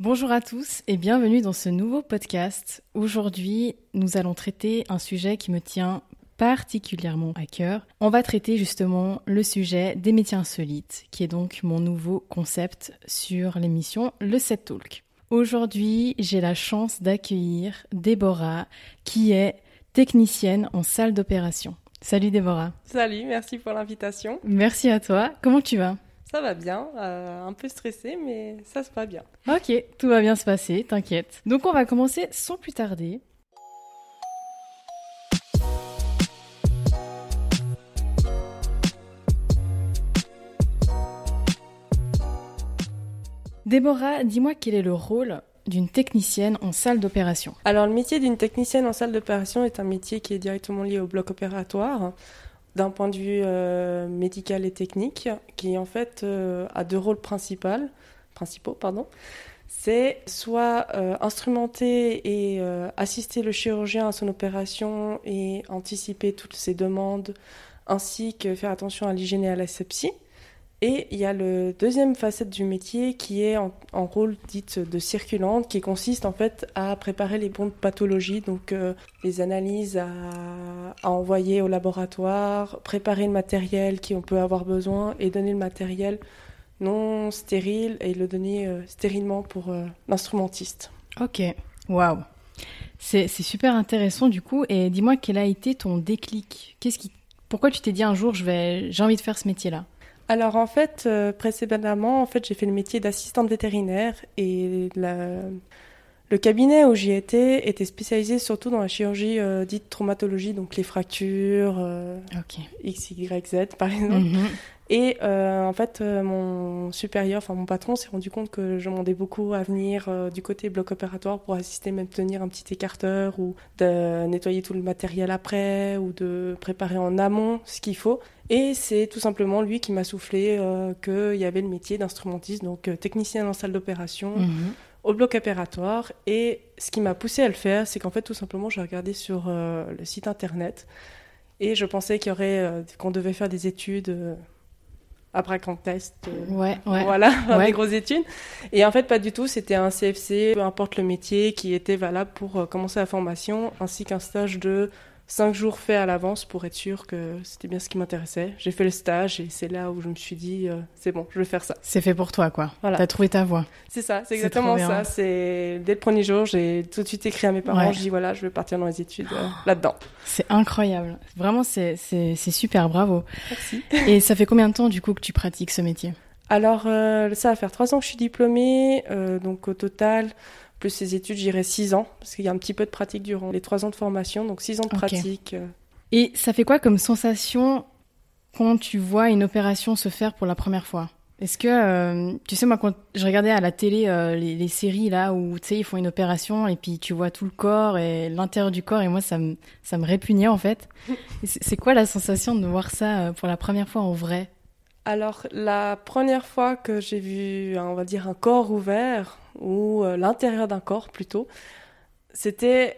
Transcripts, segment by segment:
Bonjour à tous et bienvenue dans ce nouveau podcast. Aujourd'hui, nous allons traiter un sujet qui me tient particulièrement à cœur. On va traiter justement le sujet des métiers insolites, qui est donc mon nouveau concept sur l'émission Le Set Talk. Aujourd'hui, j'ai la chance d'accueillir Déborah, qui est technicienne en salle d'opération. Salut Déborah. Salut, merci pour l'invitation. Merci à toi. Comment tu vas? Ça va bien, euh, un peu stressé, mais ça se passe bien. Ok, tout va bien se passer, t'inquiète. Donc on va commencer sans plus tarder. Déborah, dis-moi quel est le rôle d'une technicienne en salle d'opération Alors le métier d'une technicienne en salle d'opération est un métier qui est directement lié au bloc opératoire d'un point de vue euh, médical et technique, qui en fait euh, a deux rôles principaux. principaux pardon. C'est soit euh, instrumenter et assister le chirurgien à son opération et anticiper toutes ses demandes, ainsi que faire attention à l'hygiène et à la sepsie. Et il y a le deuxième facette du métier qui est en, rôle dite de circulante, qui consiste en fait à préparer les bons de pathologie, donc euh, les analyses à, envoyer au laboratoire, préparer le matériel qui on peut avoir besoin et donner le matériel non stérile et le donner euh, stérilement pour euh, l'instrumentiste. Ok, waouh. C'est super intéressant du coup. Et dis-moi quel a été ton déclic? Qu'est-ce qui, pourquoi tu t'es dit un jour j'ai envie de faire ce métier-là? Alors en fait, euh, précédemment, en fait, j'ai fait le métier d'assistante vétérinaire et le cabinet où j'y étais était spécialisé surtout dans la chirurgie euh, dite traumatologie, donc les fractures, euh, X, Y, Z par exemple. Mhm. Et en fait, mon supérieur, enfin mon patron, s'est rendu compte que je demandais beaucoup à venir du côté bloc opératoire pour assister, même tenir un petit écarteur ou de nettoyer tout le matériel après ou de préparer en amont ce qu'il faut. Et c'est tout simplement lui qui m'a soufflé euh, qu'il y avait le métier d'instrumentiste, donc euh, technicien en salle d'opération, mhm. Au bloc opératoire. Et ce qui m'a poussé à le faire, c'est qu'en fait, tout simplement, j'ai regardé sur euh, le site internet et je pensais qu'il y aurait, qu'on devait faire des études après qu'on test, ouais, ouais, voilà, des grosses études. Et en fait, pas du tout. C'était un CFC, peu importe le métier, qui était valable pour commencer la formation, ainsi qu'un stage de cinq jours faits à l'avance pour être sûr que c'était bien ce qui m'intéressait. J'ai fait le stage et c'est là où je me suis dit, euh, c'est bon, je vais faire ça. C'est fait pour toi, quoi. Voilà. T'as trouvé ta voie. C'est ça, c'est exactement ça. C'est dès le premier jour, j'ai tout de suite écrit à mes parents. Je dis voilà, je vais partir dans les études euh, là-dedans. C'est incroyable. Vraiment, c'est super. Bravo. Merci. Et ça fait combien de temps du coup que tu pratiques ce métier? Alors, euh, ça va faire trois ans que je suis diplômée, donc au total plus ces études, j'irai six ans, parce qu'il y a un petit peu de pratique durant les trois ans de formation, donc six ans de pratique. Euh. Et ça fait quoi comme sensation quand tu vois une opération se faire pour la première fois? Est-ce que, euh, tu sais, moi, quand je regardais à la télé euh, les, séries là où, tu sais, ils font une opération et puis tu vois tout le corps et l'intérieur du corps, et moi, ça me, ça me répugnait en fait. C'est quoi la sensation de voir ça pour la première fois en vrai? Alors, la première fois que j'ai vu, on va dire, un corps ouvert, ou euh, l'intérieur d'un corps plutôt, c'était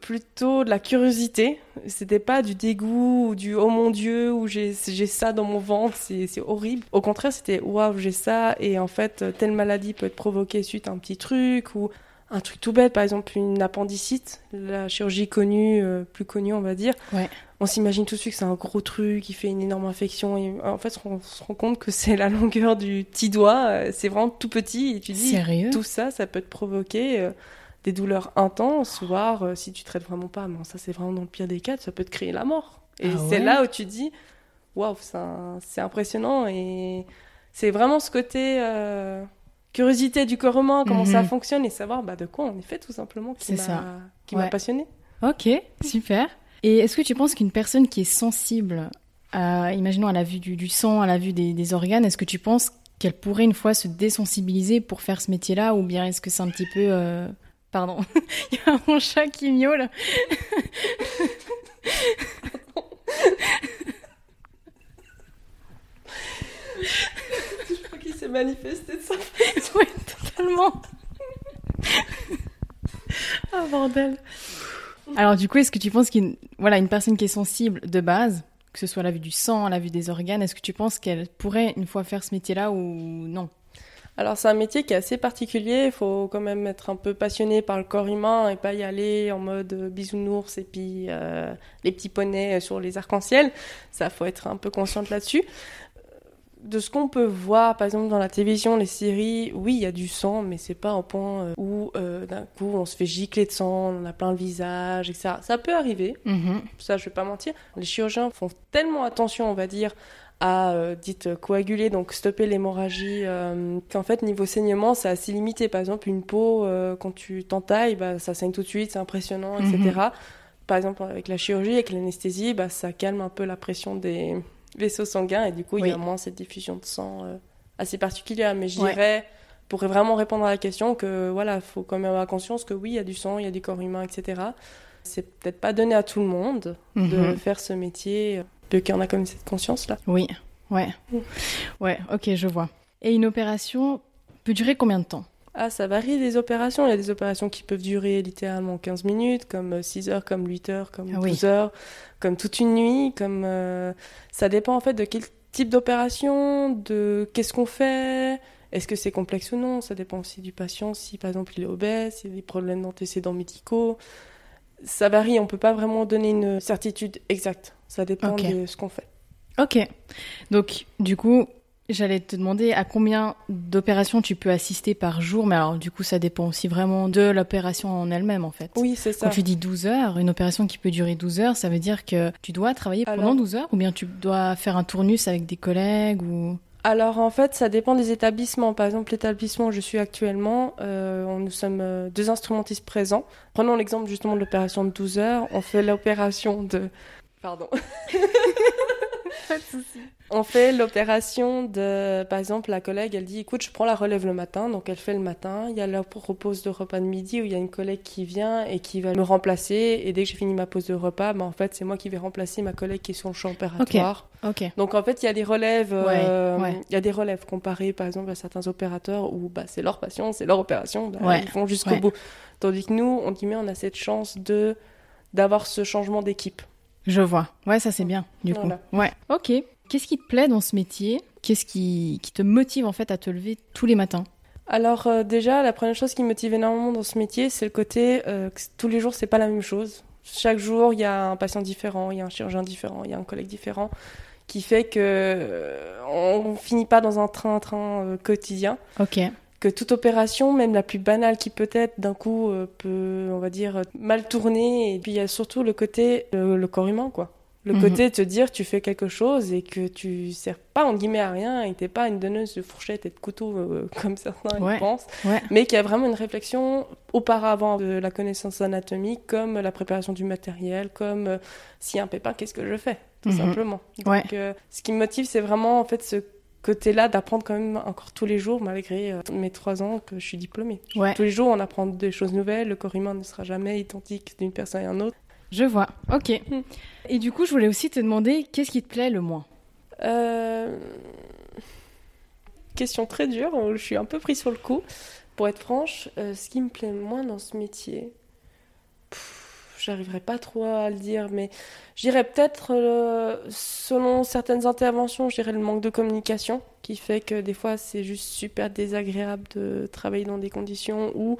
plutôt de la curiosité. C'était pas du dégoût ou du oh mon dieu ou j'ai ça dans mon ventre, c'est horrible. Au contraire, c'était waouh, j'ai ça et en fait, telle maladie peut être provoquée suite à un petit truc ou un truc tout bête, par exemple une appendicite, la chirurgie connue, euh, plus connue on va dire. On s'imagine tout de suite que c'est un gros truc qui fait une énorme infection. Et en fait, on se rend compte que c'est la longueur du petit doigt, euh, c'est vraiment tout petit. Et tu dis, tout ça, ça peut te provoquer euh, des douleurs intenses, voire si tu traites vraiment pas, mais ça c'est vraiment dans le pire des cas, ça peut te créer la mort. Et ah c'est là où tu dis, waouh, c'est impressionnant. Et c'est vraiment ce côté curiosité du corps humain, comment ça mhm. fonctionne et savoir bah, de quoi on est fait tout simplement qui m'a passionné. Ok, super. Et est-ce que tu penses qu'une personne qui est sensible, à, imaginons à la vue du, sang, à la vue des, organes, est-ce que tu penses qu'elle pourrait une fois se désensibiliser pour faire ce métier-là ou bien est-ce que c'est un petit peu... Euh, pardon, il y a mon chat qui miaule. manifester de ça. oui, totalement. Ah, bordel. Alors, du coup, est-ce que tu penses qu'une voilà, une personne qui est sensible de base, que ce soit la vue du sang, la vue des organes, est-ce que tu penses qu'elle pourrait une fois faire ce métier-là ou non? Alors c'est un métier qui est assez particulier, il faut quand même être un peu passionné par le corps humain et pas y aller en mode euh, bisounours et puis euh, les petits poneys sur les arcs-en-ciel. Ça, faut être un peu consciente là-dessus. De ce qu'on peut voir, par exemple dans la télévision, les séries, oui, il y a du sang, mais c'est pas au point euh, où d'un coup on se fait gicler de sang, on a plein le visage, etc. Ça peut arriver, Mhm. ça je vais pas mentir. Les chirurgiens font tellement attention, on va dire, à euh, dites coaguler, donc stopper l'hémorragie, euh, qu'en fait niveau saignement c'est assez limité. Par exemple une peau euh, quand tu t'entailles, bah, ça saigne tout de suite, c'est impressionnant, etc. Mhm. Par exemple avec la chirurgie, avec l'anesthésie, bah, ça calme un peu la pression des vaisseaux sanguins et du coup il y a moins cette diffusion de sang euh, assez particulière. Mais je Ouais. dirais pour vraiment répondre à la question que voilà, faut quand même avoir conscience que oui, il y a du sang, il y a du corps humain, etc. C'est peut-être pas donné à tout le monde de Mhm. faire ce métier, peu qu'il y en a comme cette conscience-là. Oui, ouais. Mm. Ouais, ok, je vois. Et une opération peut durer combien de temps? Ah, ça varie des opérations. Il y a des opérations qui peuvent durer littéralement 15 minutes, comme euh, 6 heures, comme 8 heures, comme Ah oui. 12 heures, comme toute une nuit, comme... euh, Ça dépend en fait de quel type d'opération, de qu'est-ce qu'on fait, est-ce que c'est complexe ou non. Ça dépend aussi du patient, si par exemple il est obèse, s'il a des problèmes d'antécédents médicaux. Ça varie, on peut pas vraiment donner une certitude exacte. Ça dépend de ce qu'on fait. Ok. Donc, du coup, j'allais te demander à combien d'opérations tu peux assister par jour, mais alors, du coup, ça dépend aussi vraiment de l'opération en elle-même, en fait. Oui, c'est ça. Quand tu dis 12 heures, une opération qui peut durer 12 heures, ça veut dire que tu dois travailler pendant Alors- 12 heures ou bien tu dois faire un tournus avec des collègues ou... Alors en fait, ça dépend des établissements. Par exemple, l'établissement où je suis actuellement, euh, nous sommes euh, deux instrumentistes présents. Prenons l'exemple justement de l'opération de 12 heures. On fait l'opération de... Pardon. On fait l'opération de... Par exemple, la collègue, elle dit, écoute, je prends la relève le matin. Donc elle fait le matin. Il y a la repose de repas de midi où il y a une collègue qui vient et qui va me remplacer. Et dès que j'ai fini ma pause de repas, bah, en fait, c'est moi qui vais remplacer ma collègue qui est sur le champ opératoire. Donc en fait, il y a des relèves, euh, Ouais, ouais. il y a des relèves comparées par exemple à certains opérateurs où bah, c'est leur patient, c'est leur opération, bah, Ouais, ils vont jusqu'au bout. Tandis que nous, on dit mais on a cette chance de d'avoir ce changement d'équipe. Je vois. Ouais, ça c'est bien, du coup. Ouais. Ok. Qu'est-ce qui te plaît dans ce métier? Qu'est-ce qui, qui te motive en fait à te lever tous les matins? Alors euh, déjà, la première chose qui me motive énormément dans ce métier, c'est le côté euh, que tous les jours, c'est pas la même chose. Chaque jour, il y a un patient différent, il y a un chirurgien différent, il y a un collègue différent, qui fait que euh, on finit pas dans un train-train euh, quotidien. Ok. Que toute opération, même la plus banale qui peut être, d'un coup euh, peut, on va dire, euh, mal tourner. Et puis il y a surtout le côté, le, le corps humain, quoi. Le Mhm. côté de te dire, tu fais quelque chose et que tu sers pas, en guillemets, à rien et t'es pas une donneuse de fourchettes et de couteaux euh, comme certains Ouais. pensent, Ouais. mais qu'il y a vraiment une réflexion auparavant de la connaissance anatomique, comme la préparation du matériel, comme euh, s'il y a un pépin, qu'est-ce que je fais, tout Mhm. simplement. Donc, Ouais. euh, ce qui me motive, c'est vraiment en fait ce côté-là d'apprendre quand même encore tous les jours, malgré euh, mes trois ans que je suis diplômée. Ouais. Tous les jours, on apprend des choses nouvelles. Le corps humain ne sera jamais identique d'une personne à une autre. Je vois. Ok. Et du coup, je voulais aussi te demander qu'est-ce qui te plaît le moins? Euh, Question très dure. Je suis un peu pris sur le coup. Pour être franche, euh, ce qui me plaît le moins dans ce métier, j'arriverai pas trop à le dire, mais je dirais peut-être, euh, selon certaines interventions, je dirais le manque de communication qui fait que des fois c'est juste super désagréable de travailler dans des conditions où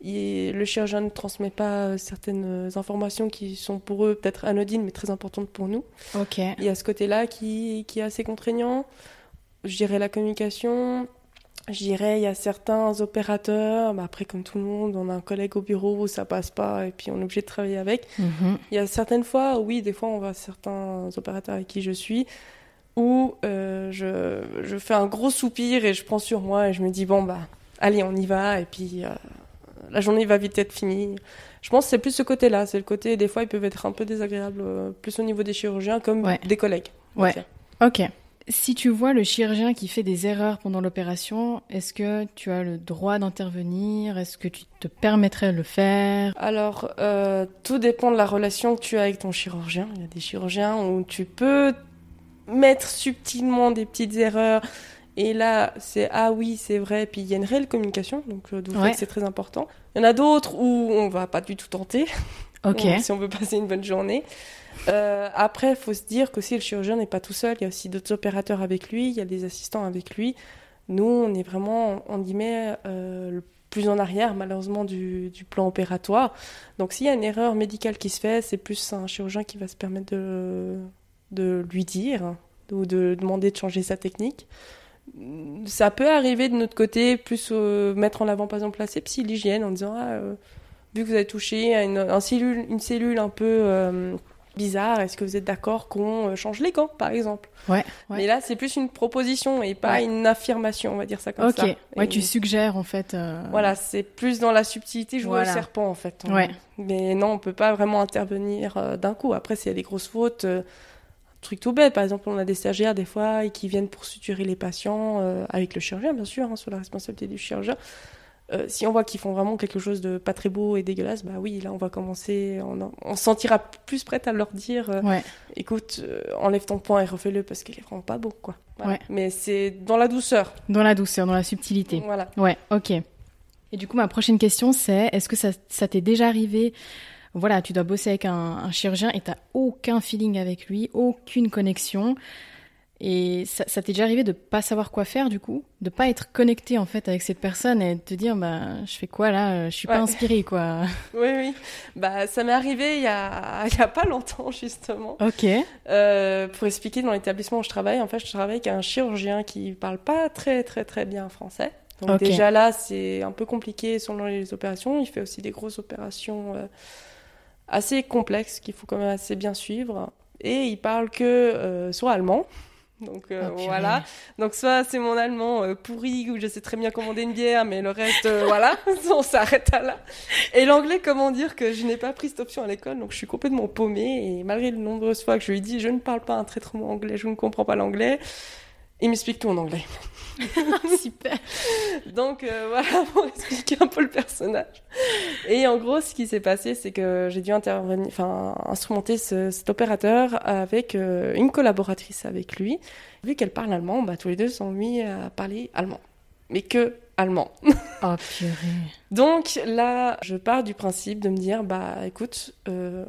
il- le chirurgien ne transmet pas euh, certaines informations qui sont pour eux peut-être anodines mais très importantes pour nous. Ok. Il y a ce côté-là qui, qui est assez contraignant. Je dirais la communication. Je dirais il y a certains opérateurs, bah après comme tout le monde, on a un collègue au bureau où ça passe pas et puis on est obligé de travailler avec. Mhm. Il y a certaines fois, oui, des fois on va à certains opérateurs avec qui je suis, où euh, je, je fais un gros soupir et je prends sur moi et je me dis bon bah allez on y va et puis euh, la journée va vite être finie. Je pense que c'est plus ce côté-là, c'est le côté des fois ils peuvent être un peu désagréables, euh, plus au niveau des chirurgiens comme Ouais. des collègues. Ouais. Ok. Si tu vois le chirurgien qui fait des erreurs pendant l'opération, est-ce que tu as le droit d'intervenir? Est-ce que tu te permettrais de le faire? Alors, euh, tout dépend de la relation que tu as avec ton chirurgien. Il y a des chirurgiens où tu peux mettre subtilement des petites erreurs. Et là, c'est ah oui, c'est vrai. Puis il y a une réelle communication, donc euh, d'où Ouais. c'est très important. Il y en a d'autres où on va pas du tout tenter, Si on veut passer une bonne journée. Euh, après, il faut se dire que si le chirurgien n'est pas tout seul, il y a aussi d'autres opérateurs avec lui, il y a des assistants avec lui. Nous, on est vraiment, on guillemets, euh, le plus en arrière, malheureusement, du, plan opératoire. Donc, s'il y a une erreur médicale qui se fait, c'est plus un chirurgien qui va se permettre de, de lui dire ou de demander de changer sa technique. Ça peut arriver de notre côté, plus euh, mettre en avant, par exemple, la sepsie, l'hygiène, en disant ah, euh, vu que vous avez touché à une, un cellule, une cellule un peu euh, bizarre, est-ce que vous êtes d'accord qu'on euh, change les gants, par exemple? Ouais. Mais là, c'est plus une proposition et pas Ouais. une affirmation, on va dire ça comme Ok. ça. Ouais, Et tu suggères en fait. euh, Voilà, c'est plus dans la subtilité, jouer Voilà. au serpent, en fait. On- Ouais. Mais non, on peut pas vraiment intervenir euh, d'un coup. Après, s'il y a des grosses fautes, un truc tout bête, par exemple, on a des stagiaires des fois et qui viennent pour suturer les patients euh, avec le chirurgien, bien sûr, hein, sous la responsabilité du chirurgien. Euh, si on voit qu'ils font vraiment quelque chose de pas très beau et dégueulasse, bah oui, là on va commencer, on, on se sentira plus prête à leur dire, euh, Ouais. écoute, euh, enlève ton point et refais-le parce qu'il est vraiment pas beau, quoi. Voilà. Ouais. Mais c'est dans la douceur. Dans la douceur, dans la subtilité. Voilà. Ouais, ok. Et du coup, ma prochaine question, c'est est-ce que ça, ça t'est déjà arrivé Voilà, tu dois bosser avec un, un chirurgien et t'as aucun feeling avec lui, aucune connexion. Et ça, ça t'est déjà arrivé de pas savoir quoi faire du coup, de pas être connecté en fait avec cette personne et de te dire bah je fais quoi là, je suis pas inspirée quoi. Oui, oui. Bah, ça m'est arrivé il y a, il y a pas longtemps, justement. Ok. Euh, pour expliquer, dans l'établissement où je travaille, en fait, je travaille avec un chirurgien qui parle pas très, très, très bien français. Donc, déjà là, c'est un peu compliqué selon les opérations. Il fait aussi des grosses opérations euh, assez complexes qu'il faut quand même assez bien suivre. Et il parle que euh, soit allemand. Donc euh, Oh, purée. voilà. Donc soit c'est mon allemand euh, pourri où je sais très bien commander une bière, mais le reste, euh, voilà, on s'arrête à là. Et l'anglais, comment dire que je n'ai pas pris cette option à l'école, donc je suis complètement paumée. Et malgré les nombreuses fois que je lui dit, je ne parle pas un très très bon anglais, je ne comprends pas l'anglais, il m'explique tout en anglais. Super. Donc euh, voilà pour expliquer un peu le personnage. Et en gros, ce qui s'est passé, c'est que j'ai dû intervenir, enfin instrumenter ce- cet opérateur avec euh, une collaboratrice avec lui. Vu qu'elle parle allemand, bah, tous les deux sont mis à parler allemand, mais que allemand. Oh purée. Donc là, je pars du principe de me dire, bah écoute, euh,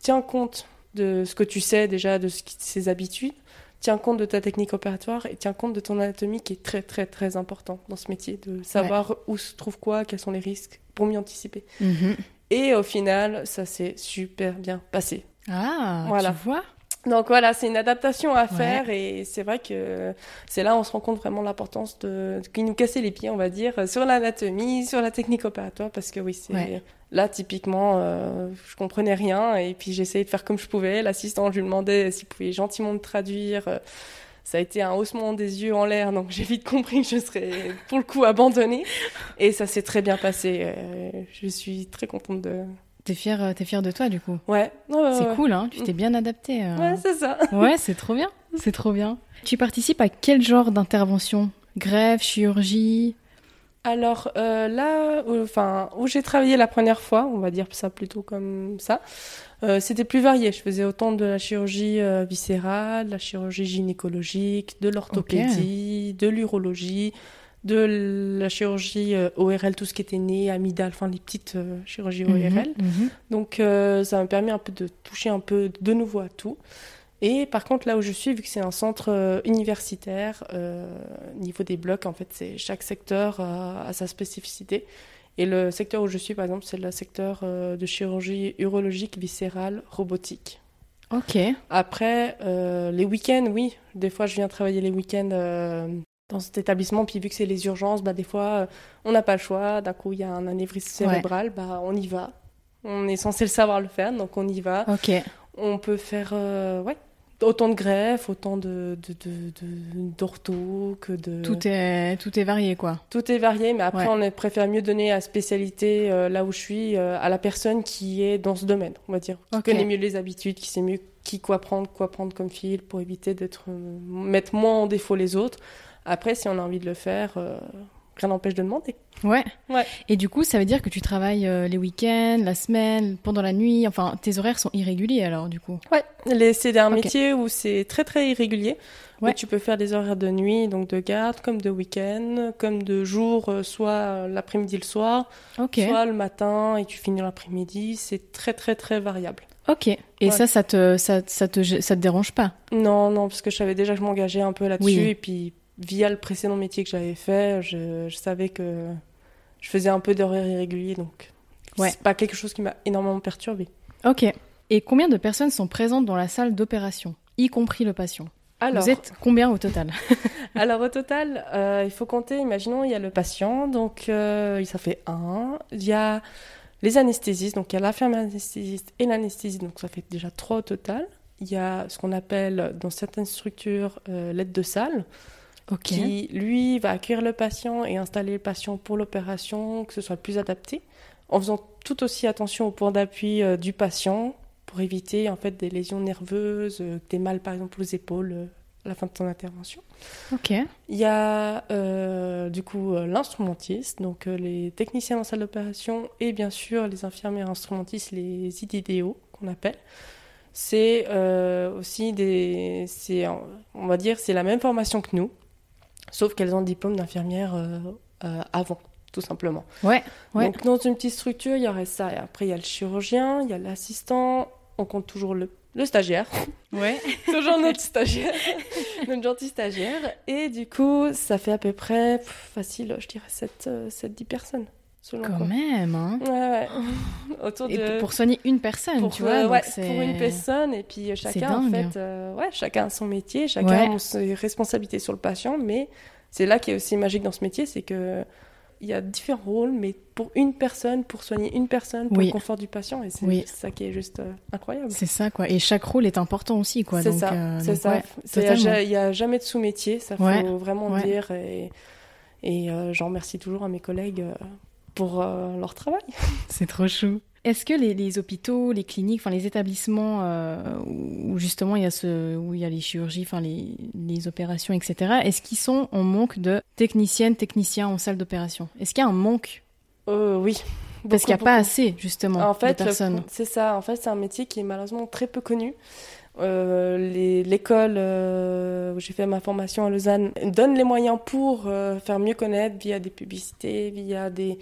tiens compte de ce que tu sais déjà, de ce qui- ses habitudes, tiens compte de ta technique opératoire et tiens compte de ton anatomie qui est très très très important dans ce métier, de savoir où se trouve quoi, quels sont les risques pour mieux anticiper. Mhm. Et au final, ça s'est super bien passé. Ah, Voilà. tu vois Donc voilà, c'est une adaptation à faire et c'est vrai que c'est là où on se rend compte vraiment l'importance de qui nous casser les pieds, on va dire, sur l'anatomie, sur la technique opératoire, parce que oui, c'est Ouais. Là typiquement, euh, je comprenais rien et puis j'essayais de faire comme je pouvais. L'assistant, je lui demandais s'il pouvait gentiment me traduire. euh, Ça a été un haussement des yeux en l'air, donc j'ai vite compris que je serais pour le coup abandonnée. Et ça s'est très bien passé. euh, je suis très contente de. T'es fière, euh, t'es fière de toi du coup. Ouais, C'est ouais. cool, hein Tu t'es bien adapté. euh. Ouais, c'est ça. Ouais, c'est trop bien. C'est trop bien. Tu participes à quel genre d'intervention? Greffe, chirurgie? Alors euh, là, où, enfin, où j'ai travaillé la première fois, on va dire ça plutôt comme ça, euh, c'était plus varié. Je faisais autant de la chirurgie euh, viscérale, de la chirurgie gynécologique, de l'orthopédie, de l'urologie, de la chirurgie ORL, tout ce qui était né, amygdale, enfin les petites chirurgies ORL. Mhm, mhm. Donc ça m'a permis un peu de toucher un peu de nouveau à tout. Et par contre, là où je suis, vu que c'est un centre euh, universitaire, euh, niveau des blocs, en fait, c'est chaque secteur euh, a sa spécificité. Et le secteur où je suis, par exemple, c'est le secteur de chirurgie urologique, viscérale, robotique. Ok. Après, euh, les week-ends, oui. Des fois, je viens travailler les week-ends euh, dans cet établissement. Puis vu que c'est les urgences, bah, des fois, euh, on n'a pas le choix. D'un coup, il y a un anévrisme cérébral, bah, on y va. On est censé le savoir le faire, donc on y va. Ok. On peut faire ouais, autant de greffes, autant de, d'ortho que de... Tout est, tout est varié, quoi. Tout est varié, mais après, Ouais. on préfère mieux donner la spécialité euh, là où je suis euh, à la personne qui est dans ce domaine, on va dire. Qui connaît mieux les habitudes, qui sait mieux qui quoi prendre, quoi prendre comme fil pour éviter d'être euh, mettre moins en défaut les autres. Après, si on a envie de le faire, rien n'empêche de demander. Ouais. Ouais. Et du coup, ça veut dire que tu travailles euh, les week-ends, la semaine, pendant la nuit. Enfin, tes horaires sont irréguliers alors, du coup. Ouais, les, c'est un métier où c'est très très irrégulier. où Ouais. tu peux faire des horaires de nuit, donc de garde, comme de week-end, comme de jour, euh, soit l'après-midi, le soir, Ok. soit le matin et tu finis l'après-midi. C'est très très très variable. Ok. Et Ouais. ça, ça te, ça, ça te, ça te dérange pas? Non, non, parce que je savais déjà que je m'engageais un peu là-dessus Oui. et puis via le précédent métier que j'avais fait, je, je savais que je faisais un peu d'horaires irréguliers, donc Ouais. c'est pas quelque chose qui m'a énormément perturbée. Ok. Et combien de personnes sont présentes dans la salle d'opération, y compris le patient? Alors, Vous êtes combien au total? Alors au total, euh, il faut compter, imaginons, il y a le patient, donc euh, ça fait un. Il y a les anesthésistes, donc il y a l'infirmière anesthésiste et l'anesthésiste, donc ça fait déjà trois au total. Il y a ce qu'on appelle dans certaines structures euh, l'aide de salle, Qui lui va accueillir le patient et installer le patient pour l'opération, que ce soit le plus adapté, en faisant tout aussi attention au point d'appui euh, du patient pour éviter en fait des lésions nerveuses, euh, des mal par exemple aux épaules euh, à la fin de son intervention. Ok. Il y a du coup l'instrumentiste, donc les techniciens en salle d'opération et bien sûr les infirmières instrumentistes, les IDDO qu'on appelle. C'est euh, aussi des, c'est, on va dire, c'est la même formation que nous, sauf qu'elles ont le diplôme d'infirmière euh, euh, avant, tout simplement. Ouais. Ouais. Donc dans une petite structure, il y aurait ça. Et après, il y a le chirurgien, il y a l'assistant, on compte toujours le, le stagiaire. Ouais. Toujours notre stagiaire, notre gentil stagiaire. Et du coup, ça fait à peu près, pff, facile, je dirais 7-10 personnes, selon Quand quoi. même, hein. Ouais, ouais. Autour Et de... pour, pour soigner une personne, pour, tu vois. ouais, pour une personne, et puis euh, chacun, en fait, euh, ouais, chacun a son métier, chacun a ses responsabilités sur le patient, mais c'est là qui est aussi magique dans ce métier, c'est que il y a différents rôles, mais pour une personne, pour soigner une personne, pour Oui. le confort du patient, et c'est Oui. ça qui est juste euh, incroyable. C'est ça, quoi. Et chaque rôle est important aussi, quoi. C'est ça, c'est ça. Il n'y a, jamais de sous-métier, ça faut vraiment dire. Et, et j'en remercie toujours à mes collègues pour euh, leur travail. C'est trop chou. Est-ce que les, les hôpitaux, les cliniques, enfin les établissements euh, où justement il y a ce, où il y a les chirurgies, enfin les, les opérations, etc. Est-ce qu'ils sont en manque de techniciennes, techniciens en salle d'opération? Est-ce qu'il y a un manque? Euh, oui. parce qu'il n'y a Beaucoup, pas assez justement En de fait, le- personnes c'est ça. En fait, c'est un métier qui est malheureusement très peu connu. Euh, L'école euh, où j'ai fait ma formation à Lausanne donne les moyens pour euh, faire mieux connaître via des publicités, via des,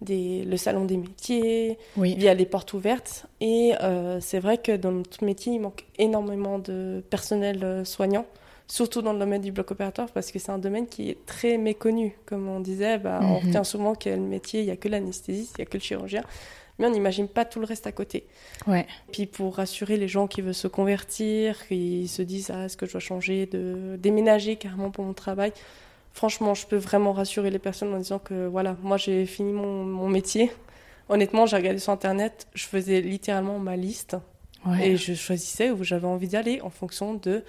des, le salon des métiers, Oui. via les portes ouvertes. Et euh, c'est vrai que dans notre métier, il manque énormément de personnel euh, soignant, surtout dans le domaine du bloc opératoire, parce que c'est un domaine qui est très méconnu. Comme on disait, bah, on Mhm. retient souvent que le métier, il n'y a que l'anesthésiste, il n'y a que le chirurgien, mais on n'imagine pas tout le reste à côté. Ouais. Puis pour rassurer les gens qui veulent se convertir, qui se disent ah, est-ce que je dois changer de déménager carrément pour mon travail Franchement, je peux vraiment rassurer les personnes en disant que voilà, moi j'ai fini mon, mon métier. Honnêtement, j'ai regardé sur internet, je faisais littéralement ma liste Ouais. et je choisissais où j'avais envie d'aller en fonction de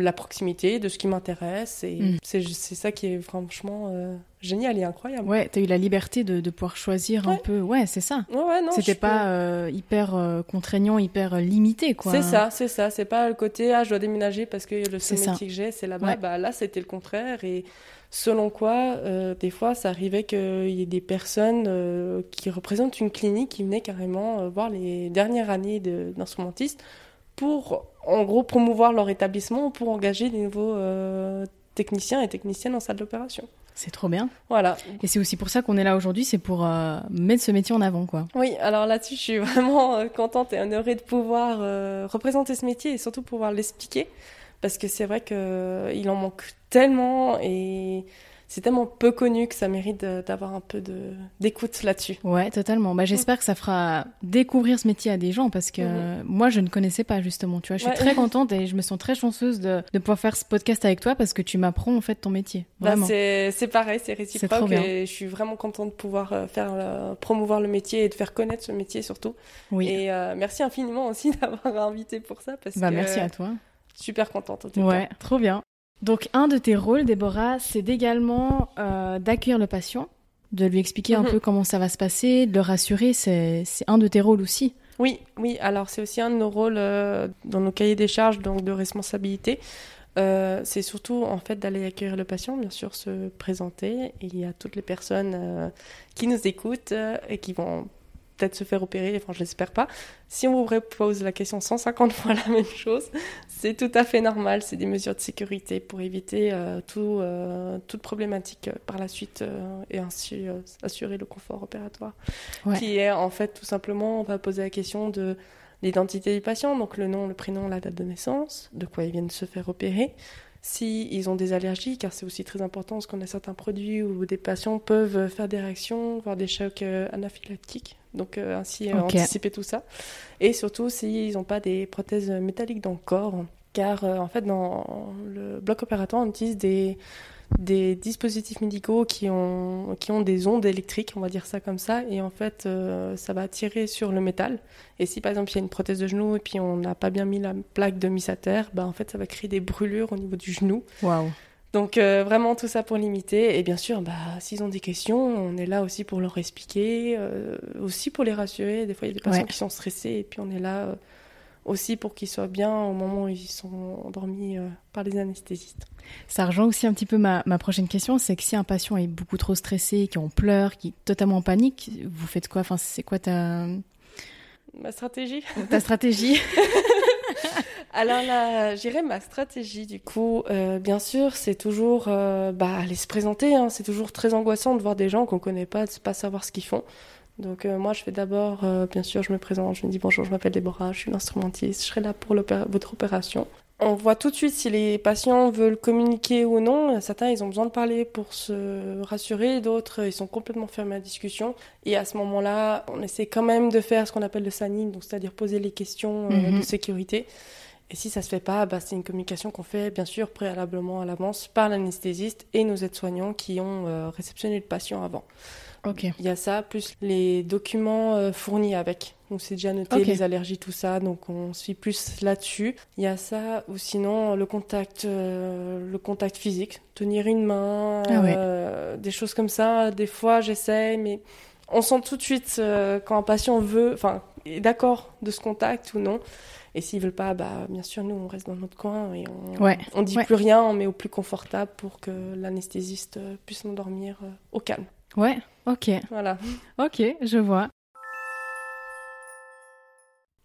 la proximité, de ce qui m'intéresse. Et Mm. c'est c'est ça qui est franchement euh, génial et incroyable. Ouais, t'as eu la liberté de, de pouvoir choisir un peu. Ouais, c'est ça. Ouais, ouais, non, C'était pas peux- euh, hyper euh, contraignant, hyper limité, quoi. C'est ça, c'est ça. C'est pas le côté ah je dois déménager parce que le seul métier que j'ai c'est là-bas. Bah là c'était le contraire et selon quoi des fois ça arrivait qu'il y ait des personnes qui représentent une clinique qui venaient carrément voir les dernières années de- d'instrumentistes pour en gros promouvoir leur établissement ou pour engager des nouveaux euh, techniciens et techniciennes en salle d'opération. C'est trop bien. Voilà. Et c'est aussi pour ça qu'on est là aujourd'hui, c'est pour euh, mettre ce métier en avant, quoi. Oui, alors là-dessus, je suis vraiment euh, contente et honorée de pouvoir représenter ce métier et surtout pouvoir l'expliquer. Parce que c'est vrai qu'il en manque tellement et c'est tellement peu connu que ça mérite d'avoir un peu d'écoute là-dessus. Ouais, totalement. Bah, j'espère que ça fera découvrir ce métier à des gens parce que Mhm. moi, je ne connaissais pas justement. Tu vois, je suis Ouais. très contente et je me sens très chanceuse de, de pouvoir faire ce podcast avec toi parce que tu m'apprends en fait ton métier. Bah, Vraiment. c'est c'est pareil, c'est réciproque et je suis vraiment contente de pouvoir euh, faire euh, promouvoir le métier et de faire connaître ce métier surtout. oui. Et euh, merci infiniment aussi d'avoir invité pour ça parce Bah, que merci à toi. super contente en tout Ouais, trop bien. Donc, un de tes rôles, Déborah, c'est également euh, d'accueillir le patient, de lui expliquer un Mhm. peu comment ça va se passer, de le rassurer. C'est c'est un de tes rôles aussi. Oui, oui. Alors c'est aussi un de nos rôles euh, dans nos cahiers des charges, donc de responsabilité. Euh, c'est surtout en fait d'aller accueillir le patient, bien sûr, se présenter. Et il y a toutes les personnes euh, qui nous écoutent euh, et qui vont peut-être se faire opérer. Enfin, je l'espère pas. Si on vous pose la question 150 fois la même chose, c'est tout à fait normal. C'est des mesures de sécurité pour éviter euh, tout, euh, toute problématique euh, par la suite euh, et ainsi assurer le confort opératoire Ouais. qui est en fait tout simplement, on va poser la question de l'identité du patient, donc le nom, le prénom, la date de naissance, de quoi ils viennent se faire opérer, si ils ont des allergies, car c'est aussi très important parce qu'on a certains produits où des patients peuvent faire des réactions, voire des chocs anaphylactiques. Donc ainsi anticiper tout ça. Et surtout s'ils n'ont pas des prothèses métalliques dans le corps, car en fait dans le bloc opératoire on utilise des des dispositifs médicaux qui ont, qui ont des ondes électriques, on va dire ça comme ça, et en fait, euh, ça va tirer sur le métal. Et si par exemple il y a une prothèse de genou et puis on n'a pas bien mis la plaque de mise à terre, bah, en fait, ça va créer des brûlures au niveau du genou. Waouh! Donc euh, vraiment tout ça pour limiter. Et bien sûr, bah, s'ils ont des questions, on est là aussi pour leur expliquer, euh, aussi pour les rassurer. Des fois, il y a des patients qui sont stressés et puis on est là aussi pour qu'ils soient bien au moment où ils sont endormis euh, par les anesthésistes. Ça rejoint aussi un petit peu ma, ma prochaine question, c'est que si un patient est beaucoup trop stressé, qui en pleure, qui est totalement en panique, vous faites quoi? Enfin, c'est quoi ta ma stratégie? Ta stratégie? Alors là, j'irai ma stratégie du coup. Euh, bien sûr, c'est toujours euh, bah, aller se présenter. Hein. C'est toujours très angoissant de voir des gens qu'on connaît pas, de pas savoir ce qu'ils font. Donc euh, moi, je fais d'abord, euh, bien sûr, je me présente, je me dis bonjour, je m'appelle Déborah, je suis l'instrumentiste, je serai là pour votre opération. On voit tout de suite si les patients veulent communiquer ou non. Certains, ils ont besoin de parler pour se rassurer, d'autres, ils sont complètement fermés à la discussion. Et à ce moment-là, on essaie quand même de faire ce qu'on appelle le signing, donc c'est-à-dire poser les questions euh, mhm. de sécurité. Et si ça se fait pas, bah, c'est une communication qu'on fait bien sûr préalablement à l'avance par l'anesthésiste et nos aides-soignants qui ont réceptionné le patient avant. Il y a ça, plus les documents euh, fournis avec. Donc c'est déjà noté, les allergies, tout ça, donc on fie plus là-dessus. Il y a ça, ou sinon le contact, euh, le contact physique, tenir une main, ah euh, des choses comme ça. Des fois j'essaye, mais on sent tout de suite quand un patient veut, enfin, est d'accord de ce contact ou non. Et s'ils veulent pas, bah, bien sûr, nous, on reste dans notre coin et on, on dit plus rien, on met au plus confortable pour que l'anesthésiste puisse nous dormir au calme. Ouais, ok. Voilà. Ok, je vois.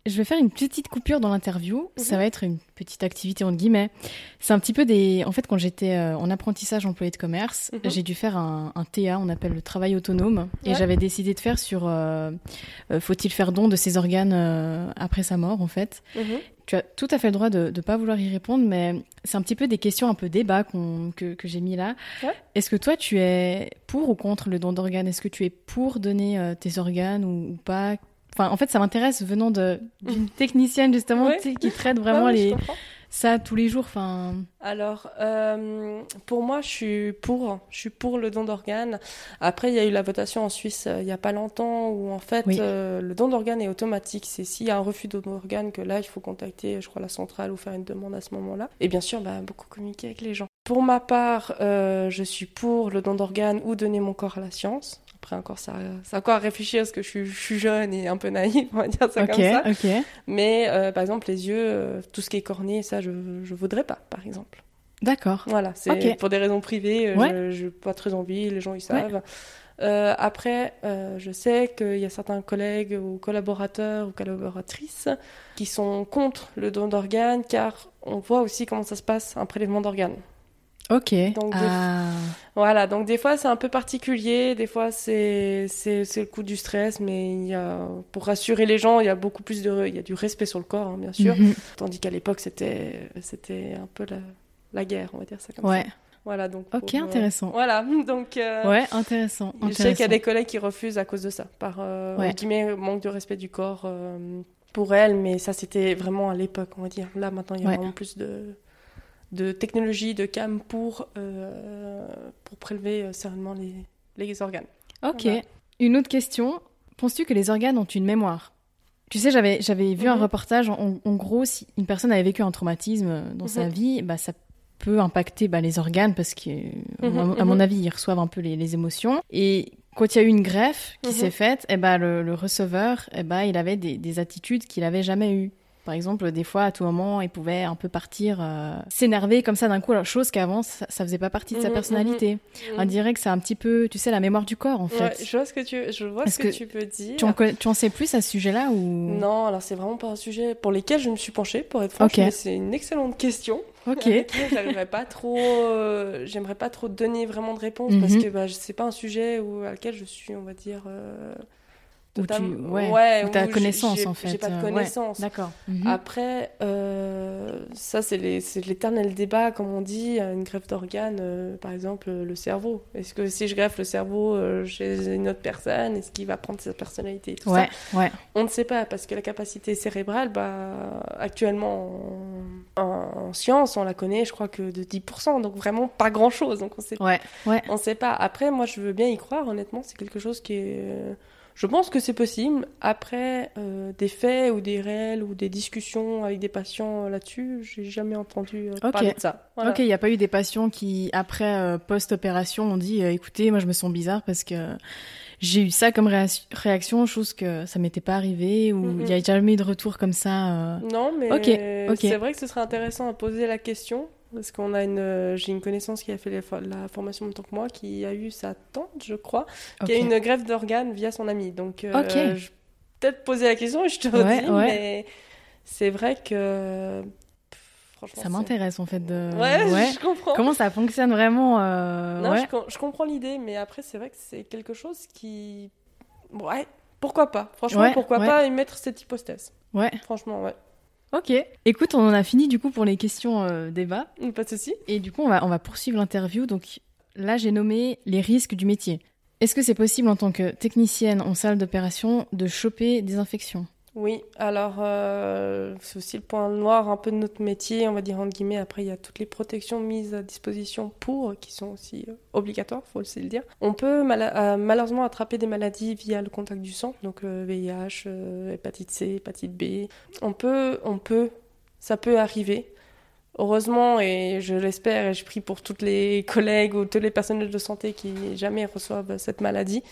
Je vais faire une petite coupure dans l'interview. Ça mhm. va être une petite activité entre guillemets. C'est un petit peu des. En fait, quand j'étais euh, en apprentissage employé de commerce, mhm. j'ai dû faire un, TA, on appelle le travail autonome, et j'avais décidé de faire sur euh, euh, faut-il faire don de ses organes après sa mort, en fait. Mhm. Tu as tout à fait le droit de ne pas vouloir y répondre, mais c'est un petit peu des questions un peu débat que, que j'ai mis là. Est-ce que toi, tu es pour ou contre le don d'organes? Est-ce que tu es pour donner tes organes ou, ou pas? Enfin, en fait, ça m'intéresse venant d'une technicienne justement qui traite vraiment les ça tous les jours. Enfin. Alors, euh, pour moi, je suis pour. Je suis pour le don d'organes. Après, il y a eu la votation en Suisse euh, il n'y a pas longtemps où en fait euh, le don d'organes est automatique. C'est s'il y a un refus de don d'organes que là, il faut contacter, je crois, la centrale ou faire une demande à ce moment-là. Et bien sûr, bah, beaucoup communiquer avec les gens. Pour ma part, je suis pour le don d'organes ou donner mon corps à la science. Après, encore, ça, ça encore à réfléchir parce que je suis, je suis, jeune et un peu naïve, on va dire ça comme ça. Mais euh, par exemple, les yeux, euh, tout ce qui est corné, ça, je ne voudrais pas, par exemple. D'accord. Voilà, c'est pour des raisons privées, euh, je n'ai pas très envie, les gens ils savent. après, je sais qu'il y a certains collègues ou collaborateurs ou collaboratrices qui sont contre le don d'organes car on voit aussi comment ça se passe un prélèvement d'organes. Ok. Donc, ah. Voilà, donc des fois c'est un peu particulier, des fois c'est le coup du stress, mais il y a, pour rassurer les gens, il y a beaucoup plus de... Il y a du respect sur le corps, hein, bien sûr. Mhm. Tandis qu'à l'époque, c'était un peu la, la, guerre, on va dire ça comme ouais. ça. Voilà, donc. Ok, euh, intéressant. voilà, donc. Euh, ouais, intéressant. Je sais qu'il y a des collègues qui refusent à cause de ça, par euh, ouais. manque de respect du corps pour elles, mais ça c'était vraiment à l'époque, on va dire. Là maintenant, il y a vraiment plus de de technologie de cam pour, euh, pour prélever seulement les, les organes. Ok. Une autre question. Penses-tu que les organes ont une mémoire? Tu sais, j'avais, j'avais vu un mhm. reportage. En, gros, si une personne avait vécu un traumatisme dans sa mhm. vie, bah, ça peut impacter bah, les organes parce que, mhm, à mon avis, ils reçoivent un peu les, les émotions. Et quand il y a eu une greffe qui s'est faite, et eh bah, le, le receveur, et eh bah, il avait des, des attitudes qu'il n'avait jamais eues. Par exemple, des fois, à tout moment, il pouvait un peu partir, euh, s'énerver comme ça d'un coup, chose qu'avant, ça, ça, faisait pas partie de sa mhm, personnalité. Mhm, On dirait que c'est un petit peu, tu sais, la mémoire du corps, en fait. je vois ce que tu, je vois ce que, tu peux dire. Tu en, tu en, sais plus à ce sujet-là ou? Non, alors c'est vraiment pas un sujet pour lequel je me suis penchée, pour être franche, c'est une excellente question. Ok. J'aimerais pas trop, euh, j'aimerais pas trop donner vraiment de réponse parce que bah, c'est pas un sujet où, à lequel je suis, on va dire. Euh, Ou tu, ouais, ouais, ou t'as où connaissance en fait. J'ai pas de euh, ouais. connaissance. D'accord. Mhm. Après, euh, ça c'est les- c'est l'éternel débat, comme on dit, une greffe d'organes, euh, par exemple le cerveau. Est-ce que si je greffe le cerveau euh, chez une autre personne, est-ce qu'il va prendre sa personnalité et tout ouais, ça ouais. On ne sait pas, parce que la capacité cérébrale, bah, actuellement en, en- en science, on la connaît, je crois que de 10%, donc vraiment pas grand-chose. Donc on sait, Ouais, ouais. on sait pas. Après, moi je veux bien y croire, honnêtement, c'est quelque chose qui est... Je pense que c'est possible. Après, euh, des faits ou des réels ou des discussions avec des patients euh, là-dessus, j'ai jamais entendu euh, parler de ça. Voilà. Ok, il n'y a pas eu des patients qui, après euh, post-opération, ont dit écoutez, moi je me sens bizarre parce que j'ai eu ça comme réa- réaction, chose que ça m'était pas arrivé, ou il n'y a jamais eu de retour comme ça. Non, mais Ok, ok. c'est vrai que ce serait intéressant à poser la question. Parce qu'on a une, euh, j'ai une connaissance qui a fait la formation en même temps que moi, qui a eu sa tante, je crois, qui a eu une greffe d'organes via son ami. Donc, euh, Ok. je vais peut-être poser la question et je te Ouais, redis, ouais. mais c'est vrai que. pff, Franchement, Ça m'intéresse en fait de. Ouais, je comprends. Comment ça fonctionne vraiment euh, Non, ouais. je, com- je comprends l'idée, mais après, c'est vrai que c'est quelque chose qui. Ouais, pourquoi pas Franchement, Ouais, pourquoi ouais. pas émettre cette hypothèse Ouais. Franchement, ouais. Ok. Écoute, on en a fini du coup pour les questions euh, débat. Pas de souci. Et du coup, on va, on va poursuivre l'interview. Donc là, j'ai nommé les risques du métier. Est-ce que c'est possible en tant que technicienne en salle d'opération de choper des infections? Oui, alors euh, c'est aussi le point noir un peu de notre métier, on va dire entre guillemets. Après, il y a toutes les protections mises à disposition pour, qui sont aussi euh, obligatoires, faut le dire. On peut euh, malheureusement attraper des maladies via le contact du sang, donc VIH, hépatite C, hépatite B. On peut, on peut, ça peut arriver. Heureusement, et je l'espère, et je prie pour toutes les collègues ou toutes les personnels de santé qui jamais reçoivent cette maladie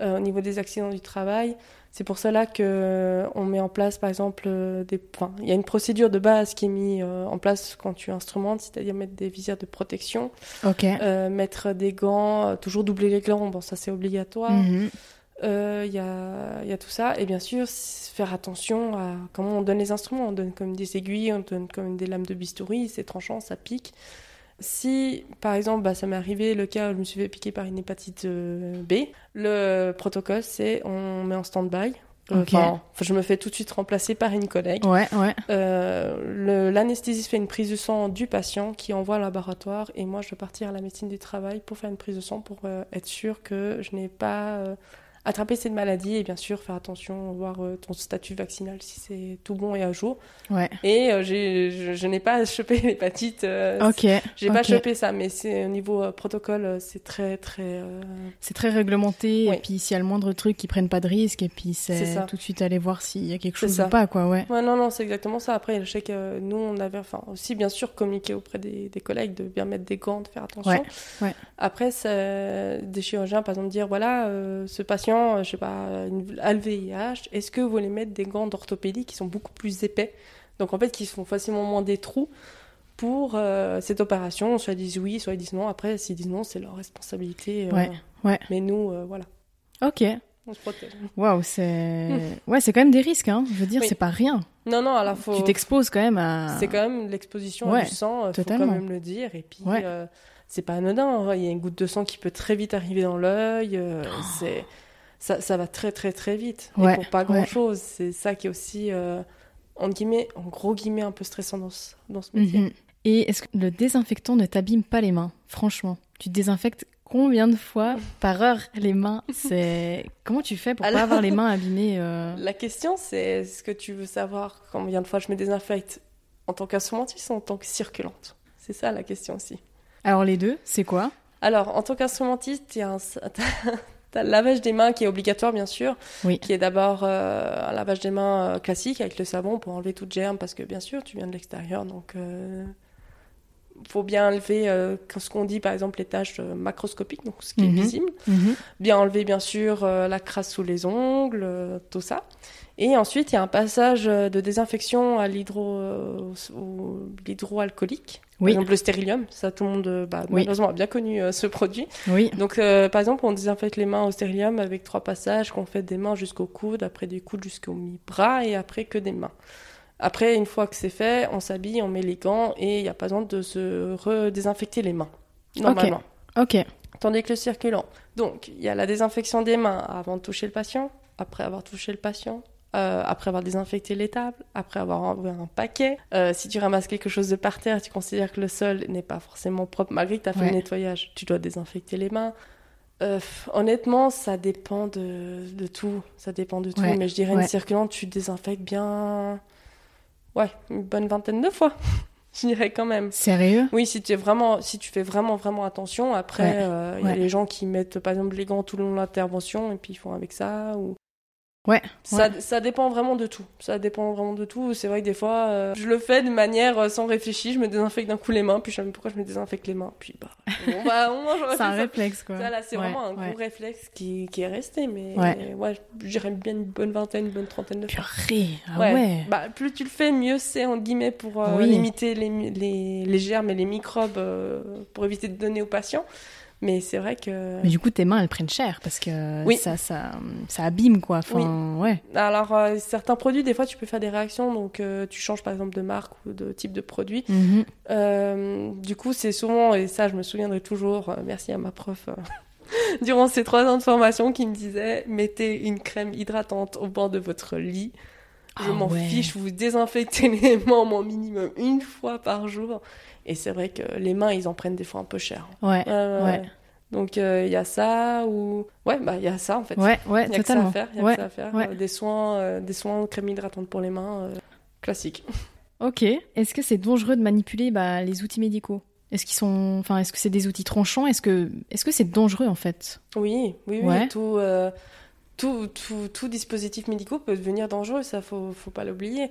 au niveau des accidents du travail. C'est pour cela que euh, on met en place, par exemple, euh, des points. Il y a une procédure de base qui est mise euh, en place quand tu instrumentes, c'est-à-dire mettre des visières de protection, euh, mettre des gants, toujours doubler les gants, bon ça c'est obligatoire. Mhm. Euh, Il y, a, y a tout ça. Et bien sûr, faire attention à comment on donne les instruments. On donne comme des aiguilles, on donne comme des lames de bistouri, c'est tranchant, ça pique. Si, par exemple, bah, ça m'est arrivé le cas où je me suis fait piquer par une hépatite euh, B, le protocole, c'est on met en stand-by. Euh, enfin, je me fais tout de suite remplacer par une collègue. Ouais, ouais. Euh, L'anesthésiste fait une prise de sang du patient qui envoie au laboratoire et moi je dois partir à la médecine du travail pour faire une prise de sang pour euh, être sûr que je n'ai pas euh, attrapé cette maladie et bien sûr faire attention, voir euh, ton statut vaccinal si c'est tout bon et à jour. Ouais. Et euh, je, je n'ai pas chopé l'hépatite, euh, Ok. j'ai pas ok. chopé ça, mais c'est au niveau protocole, c'est très très. C'est très réglementé. Et puis s'il y a le moindre truc, ils prennent pas de risque. Et puis C'est tout de suite aller voir s'il y a quelque chose ou pas, quoi. Ouais. Ouais, non, non, c'est exactement ça. Après, je sais que nous, on avait, enfin, aussi bien sûr communiqué auprès des, des collègues de bien mettre des gants, de faire attention. Ouais. Après, des chirurgiens, par exemple, dire voilà, euh, ce patient, euh, je sais pas, une- a le VIH, est-ce que vous voulez mettre des gants d'orthopédie qui sont beaucoup plus épais Donc, en fait, qui font facilement moins des trous pour euh, cette opération Soit ils disent oui, soit ils disent non. Après, s'ils disent non, c'est leur responsabilité. euh, Ouais, ouais. Mais nous, euh, voilà, Ok. on se protège. Waouh, c'est. Ouais, c'est quand même des risques, hein. Je veux dire, Oui. c'est pas rien. Non, non, alors faut. Tu t'exposes quand même à. C'est quand même l'exposition Ouais, à du sang, il faut totalement. quand même le dire. Et puis, Ouais. euh, c'est pas anodin. hein. Il y a une goutte de sang qui peut très vite arriver dans l'œil. euh, c'est ça, ça va très, très, très vite. Ouais, Et pour pas ouais. grand-chose. C'est ça qui est aussi, euh, en, guillemets, en gros guillemets, un peu stressant dans ce, dans ce métier. Mhm. Et est-ce que le désinfectant ne t'abîme pas les mains Franchement, tu te désinfectes combien de fois par heure les mains? C'est comment tu fais pour Alors- pas avoir les mains abîmées euh? La question, c'est est-ce que tu veux savoir combien de fois je me désinfecte en tant qu'instrumentiste ou en tant que circulante? C'est ça la question aussi. Alors les deux, c'est quoi? Alors, en tant qu'instrumentiste, il y a un... T'as le lavage des mains qui est obligatoire, bien sûr, Oui. qui est d'abord euh, un lavage des mains euh, classique avec le savon pour enlever toute germe, parce que bien sûr, tu viens de l'extérieur, donc euh, faut bien enlever euh, ce qu'on dit, par exemple, les tâches euh, macroscopiques, donc ce qui Mhm. est visible. Mhm. Bien enlever, bien sûr, la crasse sous les ongles, tout ça. Et ensuite, il y a un passage de désinfection à l'hydro, l'hydroalcoolique. Par Oui, exemple, le stérilium, ça tout le monde, euh, bah, Oui. malheureusement, a bien connu euh, ce produit. oui. Donc, euh, par exemple, on désinfecte les mains au stérilium avec trois passages, qu'on fait des mains jusqu'au coude, après des coudes jusqu'au mi-bras et après que des mains. Après, une fois que c'est fait, on s'habille, on met les gants et il n'y a pas besoin de se redésinfecter les mains, normalement. Ok. Tandis que le circulant, donc, il y a la désinfection des mains avant de toucher le patient, après avoir touché le patient, euh, après avoir désinfecté les tables, après avoir envoyé un paquet. Euh, si tu ramasses quelque chose de par terre, tu considères que le sol n'est pas forcément propre, malgré que tu as fait Ouais. le nettoyage, tu dois désinfecter les mains. Euh, honnêtement, ça dépend de, de tout. Ça dépend de tout. Ouais, Mais je dirais ouais. une circulante, tu désinfectes bien. Ouais, une bonne vingtaine de fois. je dirais quand même. Sérieux? Oui, si tu, es vraiment, si tu fais vraiment, vraiment attention, après, Ouais, euh, il y a les gens qui mettent par exemple les gants tout le long de l'intervention et puis ils font avec ça. Ou... Ouais, Ça, ça dépend vraiment de tout. Ça dépend vraiment de tout. C'est vrai que des fois, euh, je le fais de manière euh, sans réfléchir. Je me désinfecte d'un coup les mains, puis je sais même pourquoi je me désinfecte les mains. Puis bah, bon, bah, au moins, j'aurais C'est un ça. réflexe, quoi. Ça, là, c'est Ouais, vraiment un ouais. gros réflexe qui, qui est resté, mais Ouais. je dirais bien une bonne vingtaine, une bonne trentaine de fois. Purée, ah ouais. Bah, plus tu le fais, mieux c'est, entre guillemets, pour euh, Oui. limiter les, les, les germes et les microbes pour éviter de donner aux patients. Mais c'est vrai que. Mais du coup, tes mains, elles prennent cher parce que Oui. ça, ça, ça abîme, quoi. Enfin, ouais. Alors, euh, certains produits, des fois, tu peux faire des réactions. Donc, euh, tu changes par exemple de marque ou de type de produit. Mhm. Euh, du coup, c'est souvent, et ça, je me souviendrai toujours, merci à ma prof. Durant ces trois ans de formation, qui me disait mettez une crème hydratante au bord de votre lit. Je Ah m'en ouais. fiche, vous désinfectez les mains au minimum une fois par jour. Et c'est vrai que les mains, ils en prennent des fois un peu cher. Ouais, Euh, ouais. Donc il y a ça ou ouais bah il y a ça en fait. ouais, ouais, Il y a que ça totalement. à faire. Il y a Ouais, que ça à faire. ouais. Euh, des soins, euh, des soins crème hydratante pour les mains, euh, classique. Ok. Est-ce que c'est dangereux de manipuler bah, les outils médicaux? Est-ce qu'ils sont, enfin, est-ce que c'est des outils tranchants? Est-ce que, est-ce que c'est dangereux en fait? Oui, oui, oui. Ouais. Tout, euh, tout, tout, tout dispositif médical peut devenir dangereux, ça faut, faut pas l'oublier.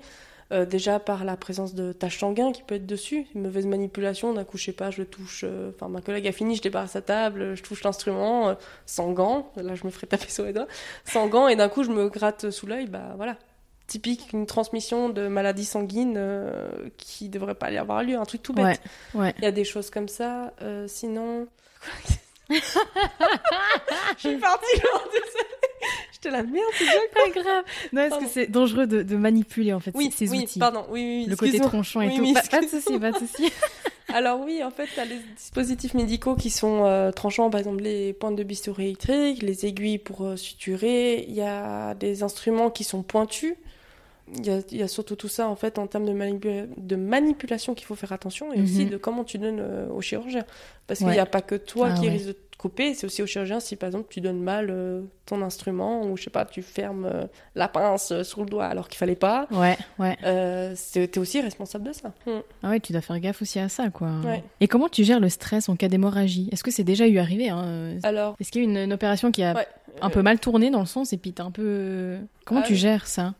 Euh, déjà par la présence de taches sanguines qui peut être dessus, une mauvaise manipulation, d'un coup je sais pas, je le touche, euh, enfin ma collègue a fini, je débarrasse sa table, je touche l'instrument euh, sans gants, là je me ferais taper sur les doigts, sans gants et d'un coup je me gratte sous l'œil, bah voilà. Typique une transmission de maladie sanguine qui devrait pas y avoir lieu, un truc tout bête. Ouais, ouais. Il y a des choses comme ça. sinon. Je suis partie loin, désolée. J'étais la merde, c'est bien. Pas grave. Non, est-ce que c'est dangereux de, de manipuler en fait Oui, ces oui, outils pardon, oui, oui, oui, Le côté tranchant et Oui, tout. pas, pas de souci, pas de souci. Alors oui, en fait, tu as les dispositifs médicaux qui sont euh, tranchants, par exemple les pointes de bistouri électrique, les aiguilles pour euh, suturer. Il y a des instruments qui sont pointus. Il y, a, il y a surtout tout ça en fait en termes de, manipu- de manipulation qu'il faut faire attention et aussi Mhm. de comment tu donnes euh, au chirurgien. Parce qu'il n'y a pas que toi Ah qui ouais. risque de te couper, c'est aussi au chirurgien si par exemple tu donnes mal euh, ton instrument ou je sais pas, tu fermes euh, la pince euh, sur le doigt alors qu'il fallait pas. Ouais, ouais. Euh, T'es aussi responsable de ça. Ah ouais, tu dois faire gaffe aussi à ça, quoi. Ouais. Et comment tu gères le stress en cas d'hémorragie? Est-ce que c'est déjà eu arrivé hein? Alors, Est-ce qu'il y a eu une, une opération qui a ouais, un peu mal tourné dans le sens et puis t'as un peu... Comment Ah tu gères ça?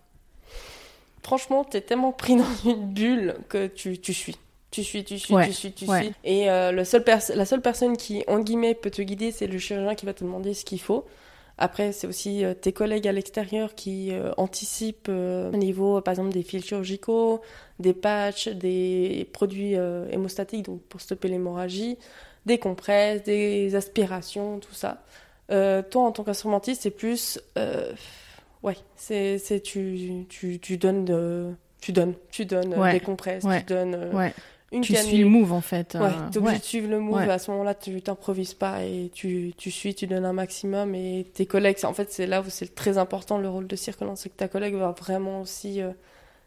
Franchement, t'es tellement pris dans une bulle que tu, tu suis. Tu suis, tu suis, Ouais, tu suis, tu ouais. suis. Et euh, le seul la seule personne qui, en guillemets, peut te guider, c'est le chirurgien qui va te demander ce qu'il faut. Après, c'est aussi euh, tes collègues à l'extérieur qui euh, anticipent au niveau, par exemple, des fils chirurgicaux, des patchs, des produits hémostatiques, donc pour stopper l'hémorragie, des compresses, des aspirations, tout ça. Toi, en tant qu'instrumentiste, c'est plus... ouais, c'est tu, tu, tu donnes de... Tu donnes, tu donnes Ouais, des compresses, ouais, tu donnes euh, Ouais. Une Tu suis le move en fait. Ouais, euh, t'es obligé ouais. de suivre le move. Ouais. À ce moment-là, tu t'improvises pas et tu, tu suis, tu donnes un maximum. Et tes collègues, en fait, c'est là où c'est très important le rôle de circulant. C'est que ta collègue va vraiment aussi euh,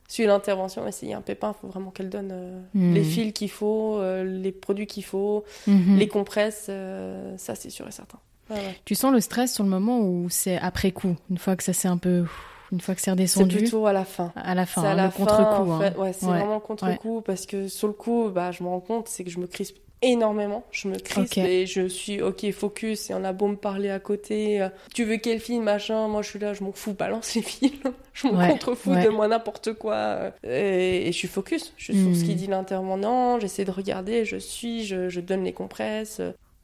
suivre l'intervention. Et s'il y a un pépin, il faut vraiment qu'elle donne euh, Hmm. les fils qu'il faut, euh, les produits qu'il faut, Mhm. les compresses. ça, c'est sûr et certain. Ouais. Tu sens le stress sur le moment ou c'est après coup Une fois que ça s'est un peu... Une fois que c'est C'est redescendu plutôt à la fin. À la fin, c'est à hein, la le contre-coup. en hein. fait. Ouais, c'est Ouais. vraiment contre-coup parce que sur le coup, bah, je me rends compte, c'est que je me crispe énormément. Je me crispe et je suis ok focus et on a beau me parler à côté. euh, tu veux quel film, machin Moi, je suis là, je m'en fous, balance les films. je m'en Ouais, contrefous ouais. de moi n'importe quoi. euh, Et, et je suis focus. Je suis sur ce Hmm. qu'il dit l'intervenant. J'essaie de regarder. Je suis. Je, je donne les compresses.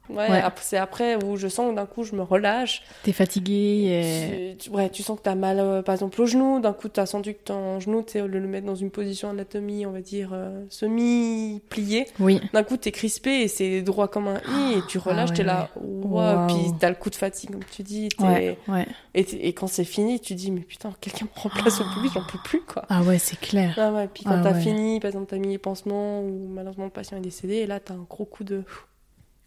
Ouais, c'est après où je sens que d'un coup je me relâche. T'es fatigué et... Tu, tu- ouais, tu sens que t'as mal, euh, par exemple, au genou. D'un coup, t'as senti que ton genou, tu sais, au lieu de le mettre dans une position anatomie, on va dire, euh, semi-pliée. Oui. D'un coup, t'es crispé et c'est droit comme un i et tu relâches, Ah ouais, t'es là, wow. puis t'as le coup de fatigue, comme tu dis. Ouais, ouais. Et, et quand c'est fini, tu dis, mais putain, quelqu'un me remplace au vite, j'en peux plus, quoi. Ah ouais, c'est clair. Ah ouais, puis quand Ah t'as fini, par exemple, t'as mis les pansements ou malheureusement le patient est décédé, et là, t'as un gros coup de,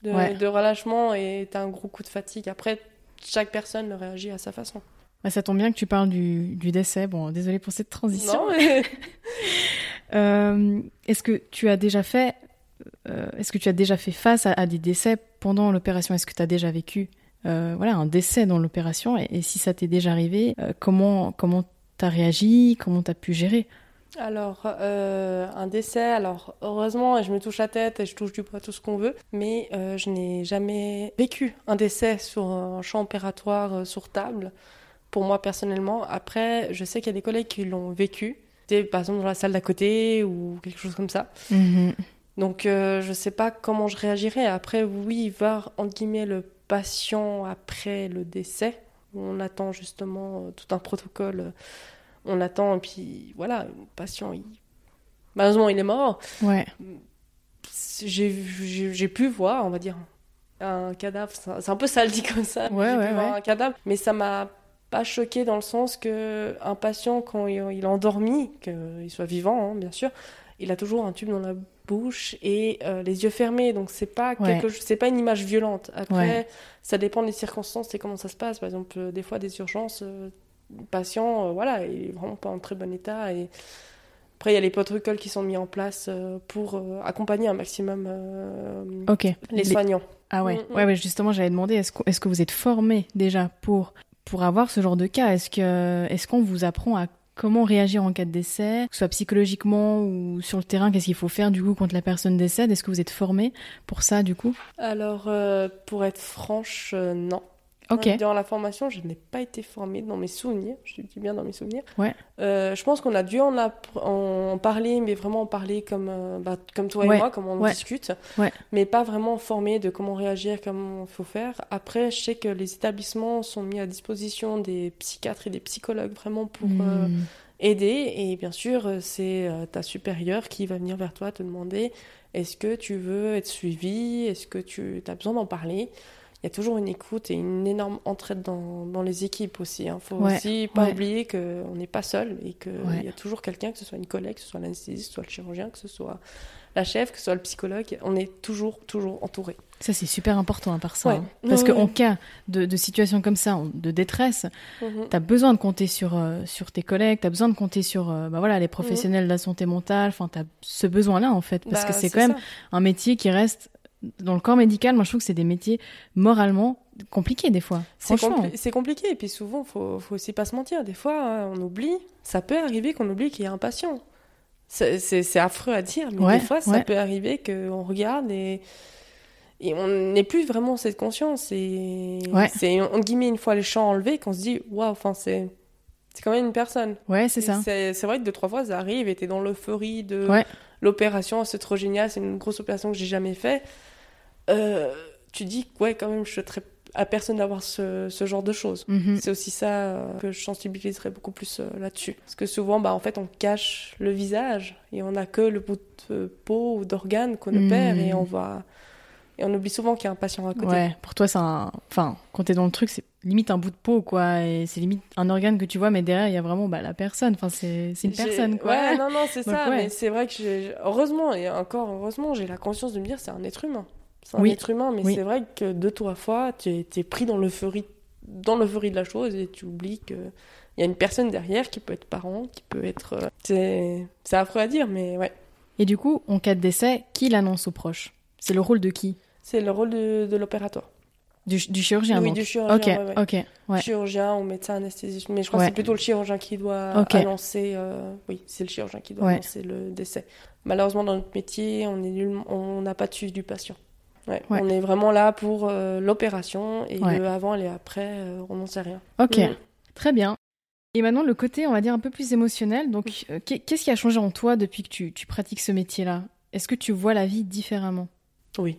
de, Ouais. de relâchement et t'as un gros coup de fatigue. Après, chaque personne réagit à sa façon. Bah, ça tombe bien que tu parles du, du décès. Bon, désolé pour cette transition. Mais- Euh, est-ce que tu as déjà fait, euh, est-ce que tu as déjà fait face à, à des décès pendant l'opération? Est-ce que tu as déjà vécu, euh, voilà, un décès dans l'opération? Et, et si ça t'est déjà arrivé, comment comment t'as réagi? Comment t'as pu gérer? Alors, euh, un décès, alors heureusement, je me touche la tête et je touche du poids tout ce qu'on veut, mais euh, je n'ai jamais vécu un décès sur un champ opératoire euh, sur table, pour moi personnellement. Après, je sais qu'il y a des collègues qui l'ont vécu, par exemple dans la salle d'à côté ou quelque chose comme ça. Donc, euh, je sais pas comment je réagirais. Après, oui, voir, entre guillemets, le patient après le décès. On attend justement tout un protocole. On attend, et puis voilà, le patient, il... malheureusement, il est mort. Ouais. J'ai pu voir, on va dire, un cadavre. C'est un peu sale dit comme ça. Ouais, j'ai ouais, pu voir un cadavre. Mais ça m'a pas choqué dans le sens que un patient, quand il, il est endormi, qu'il soit vivant, hein, bien sûr, il a toujours un tube dans la bouche et euh, les yeux fermés. Donc c'est pas Ouais. quelque, c'est pas une image violente. Après, Ouais. ça dépend des circonstances et comment ça se passe. Par exemple, euh, des fois des urgences, euh, le patient, euh, voilà, il est vraiment pas en très bon état et après il y a les protocoles qui sont mis en place euh, pour euh, accompagner un maximum euh, Ok. les Les- soignants. Ah ouais. Mm, mm. Ouais, ouais. Justement, j'avais demandé est-ce que, est-ce que vous êtes formé déjà pour pour avoir ce genre de cas? Est-ce que est-ce qu'on vous apprend à comment réagir en cas de décès, que ce soit psychologiquement ou sur le terrain Qu'est-ce qu'il faut faire du coup quand la personne décède? Est-ce que vous êtes formé pour ça du coup? Alors, euh, pour être franche, euh, non. Ok. Durant la formation, je n'ai pas été formée dans mes souvenirs. Je dis bien dans mes souvenirs. Ouais. Euh, je pense qu'on a dû en, parler, mais vraiment en parler comme, euh, bah, comme toi Ouais. et moi, comme on Ouais. discute. Mais pas vraiment formé de comment réagir, comment il faut faire. Après, je sais que les établissements sont mis à disposition des psychiatres et des psychologues vraiment pour euh, Hmm. aider. Et bien sûr, euh, c'est euh, ta supérieure qui va venir vers toi te demander est-ce que tu veux être suivi Est-ce que tu as besoin d'en parler? Il y a toujours une écoute et une énorme entraide dans, dans les équipes aussi. Il faut Ouais, aussi pas ouais. oublier qu'on n'est pas seul et qu'il Ouais. y a toujours quelqu'un, que ce soit une collègue, que ce soit l'anesthésiste, que ce soit le chirurgien, que ce soit la chef, que ce soit le psychologue. On est toujours, toujours entouré. Ça c'est super important à part ça. Ouais. hein. Parce Ouais, qu'en ouais. cas de, de situation comme ça, de détresse, Mhm. T'as besoin de compter sur, euh, sur tes collègues, t'as besoin de compter sur euh, bah voilà, les professionnels de la santé mentale, enfin t'as ce besoin-là en fait, parce Bah, que c'est quand même un métier qui reste dans le corps médical, moi je trouve que c'est des métiers moralement compliqués des fois, C'est compli- compliqué. Et puis souvent, faut, faut aussi pas se mentir. Des fois, hein, on oublie. Ça peut arriver qu'on oublie qu'il y a un patient. C'est- affreux à dire, mais Ouais, des fois, ça ouais. peut arriver qu'on regarde et, et on n'est plus vraiment cette conscience. Et Ouais. c'est, entre guillemets, une fois les champs enlevés, qu'on se dit, waouh, enfin, c'est c'est quand même une personne. Ouais, c'est ça. C'est c'est vrai que deux, trois fois, ça arrive et t'es dans l'euphorie de Ouais. l'opération, c'est trop génial, c'est une grosse opération que j'ai jamais fait. Euh, tu dis, ouais, quand même, je souhaiterais à personne d'avoir ce, ce genre de choses. Mhm. C'est aussi ça euh, que je sensibiliserais beaucoup plus euh, là-dessus. Parce que souvent, bah, en fait, on cache le visage et on n'a que le bout de peau ou d'organe qu'on opère et on va. Et on oublie souvent qu'il y a un patient à côté. Ouais, pour toi c'est un... Enfin, quand t'es dans le truc, c'est limite un bout de peau, quoi, et c'est limite un organe que tu vois, mais derrière il y a vraiment bah, la personne, enfin c'est une personne, quoi. Ouais, non, non, c'est ça. ouais. Mais c'est vrai que j'ai. Heureusement, et encore heureusement, j'ai la conscience de me dire c'est un être humain. C'est un Oui. être humain, mais Oui. c'est vrai que deux, trois fois, tu es, pris dans l'euphorie dans l'euphorie de la chose et tu oublies que il y a une personne derrière qui peut être parent, qui peut être. euh, C'est affreux à dire, mais ouais. Et du coup, en cas de décès, qui l'annonce aux proches? C'est le rôle de qui? C'est le rôle de, de l'opératoire. du, du chirurgien, oui, donc du chirurgien. Ok, ouais, ouais. ok, ouais. Chirurgien ou médecin anesthésiste. Mais je crois que c'est plutôt le chirurgien qui doit annoncer. euh, Oui, c'est le chirurgien qui doit annoncer le décès. Malheureusement, dans notre métier, on est nul- on n'a pas de suivi du patient. Ouais. Ouais. On est vraiment là pour euh, l'opération et Ouais. le avant et après, euh, on n'en sait rien. Ok, très bien. Et maintenant, le côté, on va dire, un peu plus émotionnel. Donc, euh, qu'est- qu'est-ce qui a changé en toi depuis que tu, tu pratiques ce métier-là? Est-ce que tu vois la vie différemment? Oui.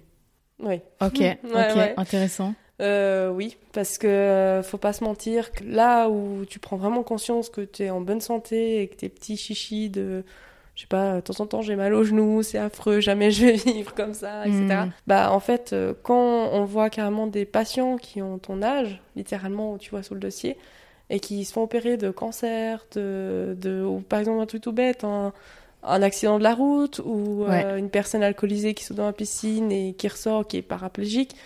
Oui. Ok, ok, intéressant. Oui, parce que faut pas se mentir, que là où tu prends vraiment conscience que tu es en bonne santé et que tes petits chichis de, je sais pas, de temps en temps j'ai mal au genou, c'est affreux, jamais je vais vivre comme ça, etc. Mm. Bah en fait, euh, quand on voit carrément des patients qui ont ton âge, littéralement, tu vois sur le dossier, et qui se font opérer de cancer, de, de ou par exemple un truc tout bête, un, un accident de la route, ou euh, une personne alcoolisée qui saute dans la piscine et qui ressort, qui est paraplégique.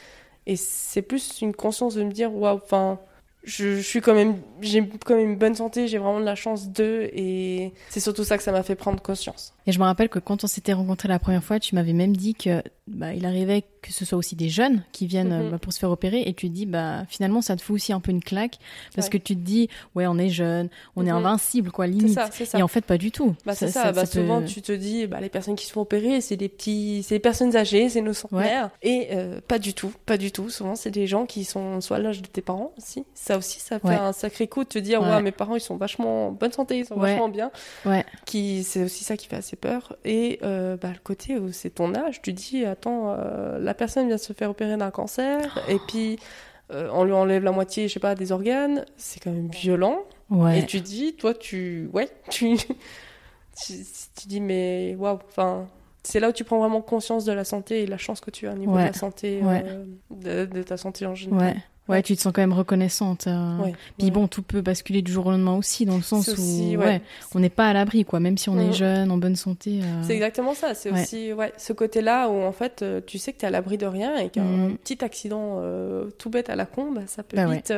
Et c'est plus une conscience de me dire, waouh, enfin, je, suis quand même, j'ai quand même une bonne santé, j'ai vraiment de la chance d'eux et c'est surtout ça que ça m'a fait prendre conscience. Et je me rappelle que quand on s'était rencontrés la première fois, tu m'avais même dit que bah, il arrivait que ce soit aussi des jeunes qui viennent Mhm. bah, pour se faire opérer et tu te dis bah finalement ça te fout aussi un peu une claque parce Ouais. que tu te dis ouais on est jeune, on est Mhm. invincible quoi limite. ça, ça. Et en fait pas du tout. Bah, c'est ça, bah, souvent tu te dis, bah, les personnes qui se font opérer, c'est des petits, c'est des personnes âgées, c'est nos centenaires. Et euh, pas du tout, pas du tout. Souvent, c'est des gens qui sont soit à l'âge de tes parents aussi. Ça aussi, ça fait Ouais. un sacré coup de te dire, Ouais. mes parents, ils sont vachement en bonne santé, ils sont vachement bien. Ouais. Qui, c'est aussi ça qui fait assez peur. Et euh, bah, le côté où c'est ton âge, tu dis, attends, euh, la personne vient de se faire opérer d'un cancer, et puis euh, on lui enlève la moitié, je sais pas, des organes. C'est quand même violent. Ouais. Et tu dis, toi, tu. Ouais, tu. tu, tu dis, mais waouh, enfin. C'est là où tu prends vraiment conscience de la santé et la chance que tu as au niveau Ouais. de la santé, Ouais. de, de ta santé en général. Ouais. Tu te sens quand même reconnaissante. euh. Ouais. Puis Ouais. bon, tout peut basculer du jour au lendemain aussi, dans le sens où ouais. on n'est pas à l'abri, quoi. Même si on est Mhm. jeune, en bonne santé. euh, C'est exactement ça. C'est aussi ouais, ce côté-là où en fait euh, tu sais que tu es à l'abri de rien et qu'un Mhm. petit accident euh, tout bête à la con, bah, ça peut Bah vite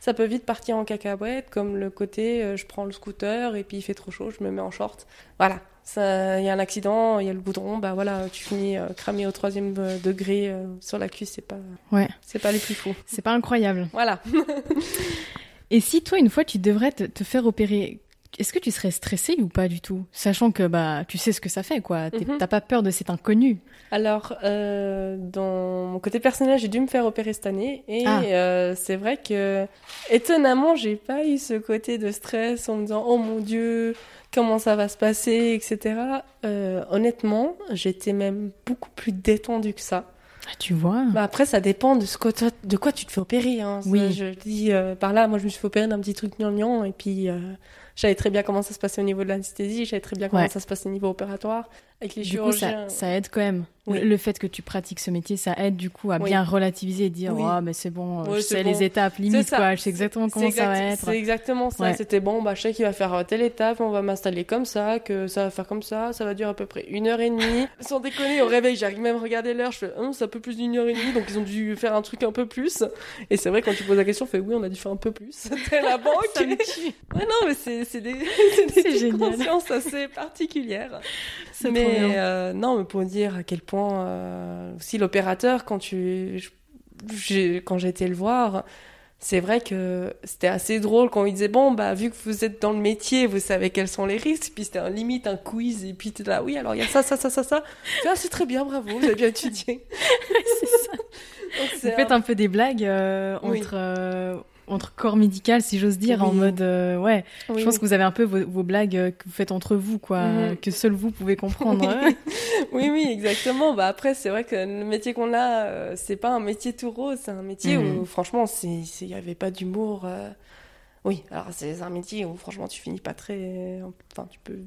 ça peut vite partir en cacahuète comme le côté je prends le scooter et puis il fait trop chaud, je me mets en short. Voilà. Il y a un accident, il y a le goudron, bah voilà, tu finis euh, cramé au troisième euh, degré euh, sur la cuisse, c'est pas, Ouais. c'est pas les plus fous. C'est pas incroyable. Voilà. Et si toi, une fois, tu devrais te, te faire opérer, est-ce que tu serais stressée ou pas du tout? Sachant que bah, tu sais ce que ça fait, quoi. T'es- Mhm. T'as pas peur de cet inconnu. Alors, euh, dans mon côté personnel, j'ai dû me faire opérer cette année. Et Ah. euh, c'est vrai que, étonnamment, j'ai pas eu ce côté de stress en me disant Oh mon Dieu, comment ça va se passer, etc. Euh, honnêtement, j'étais même beaucoup plus détendue que ça. Ah, tu vois Bah après, ça dépend de, ce que toi- de quoi tu te fais opérer. Hein. Ça, Oui. Je dis par là, moi, je me suis fait opérer d'un petit truc gnangnan. Et puis, je savais très bien comment ça se passait au niveau de l'anesthésie. Je savais très bien comment Ouais. ça se passe au niveau opératoire. Avec les Du coup, ça, ça aide quand même. Oui. Le, le fait que tu pratiques ce métier, ça aide du coup à Oui. bien relativiser et dire Oui. Oh, mais c'est bon, Ouais, je sais bon. les étapes limite, quoi. Je sais exactement comment ça va être. C'est exactement ça. Ouais. C'était bon, bah, je sais qu'il va faire euh, telle étape, on va m'installer comme ça, que ça va faire comme ça, ça va durer à peu près une heure et demie. Sans déconner, au réveil, j'arrive même à regarder l'heure, je fais, hum, c'est un peu plus d'une heure et demie, donc ils ont dû faire un truc un peu plus. Et c'est vrai, quand tu poses la question, on fait, oui, on a dû faire un peu plus. C'était la banque. Ouais, non, mais c'est des, des génial. consciences assez particulières. Trop Mais bien. euh, non, mais pour dire à quel point euh, aussi l'opérateur, quand tu, je- quand été le voir, c'est vrai que c'était assez drôle quand il disait bon bah vu que vous êtes dans le métier, vous savez quels sont les risques. Puis c'était un limite un quiz et puis tu là oui alors il y a ça ça ça ça ça. Vois, c'est très bien bravo, vous avez bien étudié. c'est ça. Donc, Vous c'est faites un- un peu des blagues euh, Oui. entre, entre corps médical, si j'ose dire, en mode euh, ouais. Oui, je pense oui. que vous avez un peu vos, vos blagues euh, que vous faites entre vous, quoi, Mhm. euh, que seul vous pouvez comprendre. Oui. oui, oui, exactement. Bah après, c'est vrai que le métier qu'on a, euh, c'est pas un métier tout rose, c'est un métier Mhm. où, franchement, il y avait pas d'humour. euh. Oui, alors c'est un métier où, franchement, tu finis pas très, enfin, tu peux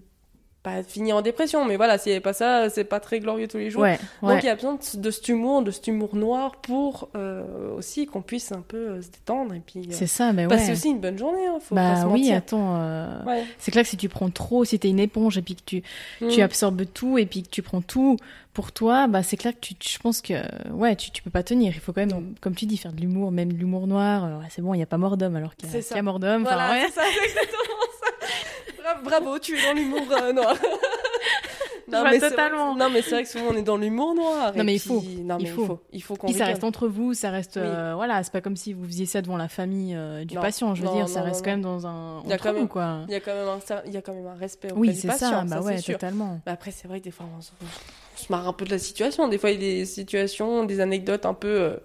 pas finir en dépression, mais voilà, s'il y avait pas ça, c'est pas très glorieux tous les jours. ouais, ouais. Donc il y a besoin de, de cet humour, de cet humour noir pour euh, aussi qu'on puisse un peu euh, se détendre et puis euh, c'est ça, mais passer ouais. aussi une bonne journée. Hein, faut pas Bah se oui, mentir. attends. euh. C'est clair que si tu prends trop, si t'es une éponge et puis que tu, tu Mm. absorbes tout et puis que tu prends tout pour toi, bah c'est clair que tu, tu- je pense que ouais, tu, tu peux pas tenir. Il faut quand même, Non. comme tu dis, faire de l'humour, même de l'humour noir. C'est bon, il y a pas mort d'homme alors qu'il y a, y mort d'homme. Voilà, ouais. c'est ça, c'est exactement ça. Bra- Bravo, tu es dans l'humour euh, noir. vois mais totalement. non, mais c'est vrai que souvent on est dans l'humour noir. Non, mais il puis- faut. Non, mais Il il faut. Il faut qu'on Puis ça reste entre vous, ça reste Oui. euh, voilà, c'est pas comme si vous faisiez ça devant la famille euh, du Non. patient. Je veux Non, dire, ça non, reste non, quand même dans un Il y a quand même- quoi. Il y a quand même un, il y a quand même un respect Oui, c'est ça. Bah ouais, totalement. Mais après, c'est vrai que des fois, on se, on se marre un peu de la situation. Des fois, il y a des situations, des anecdotes un peu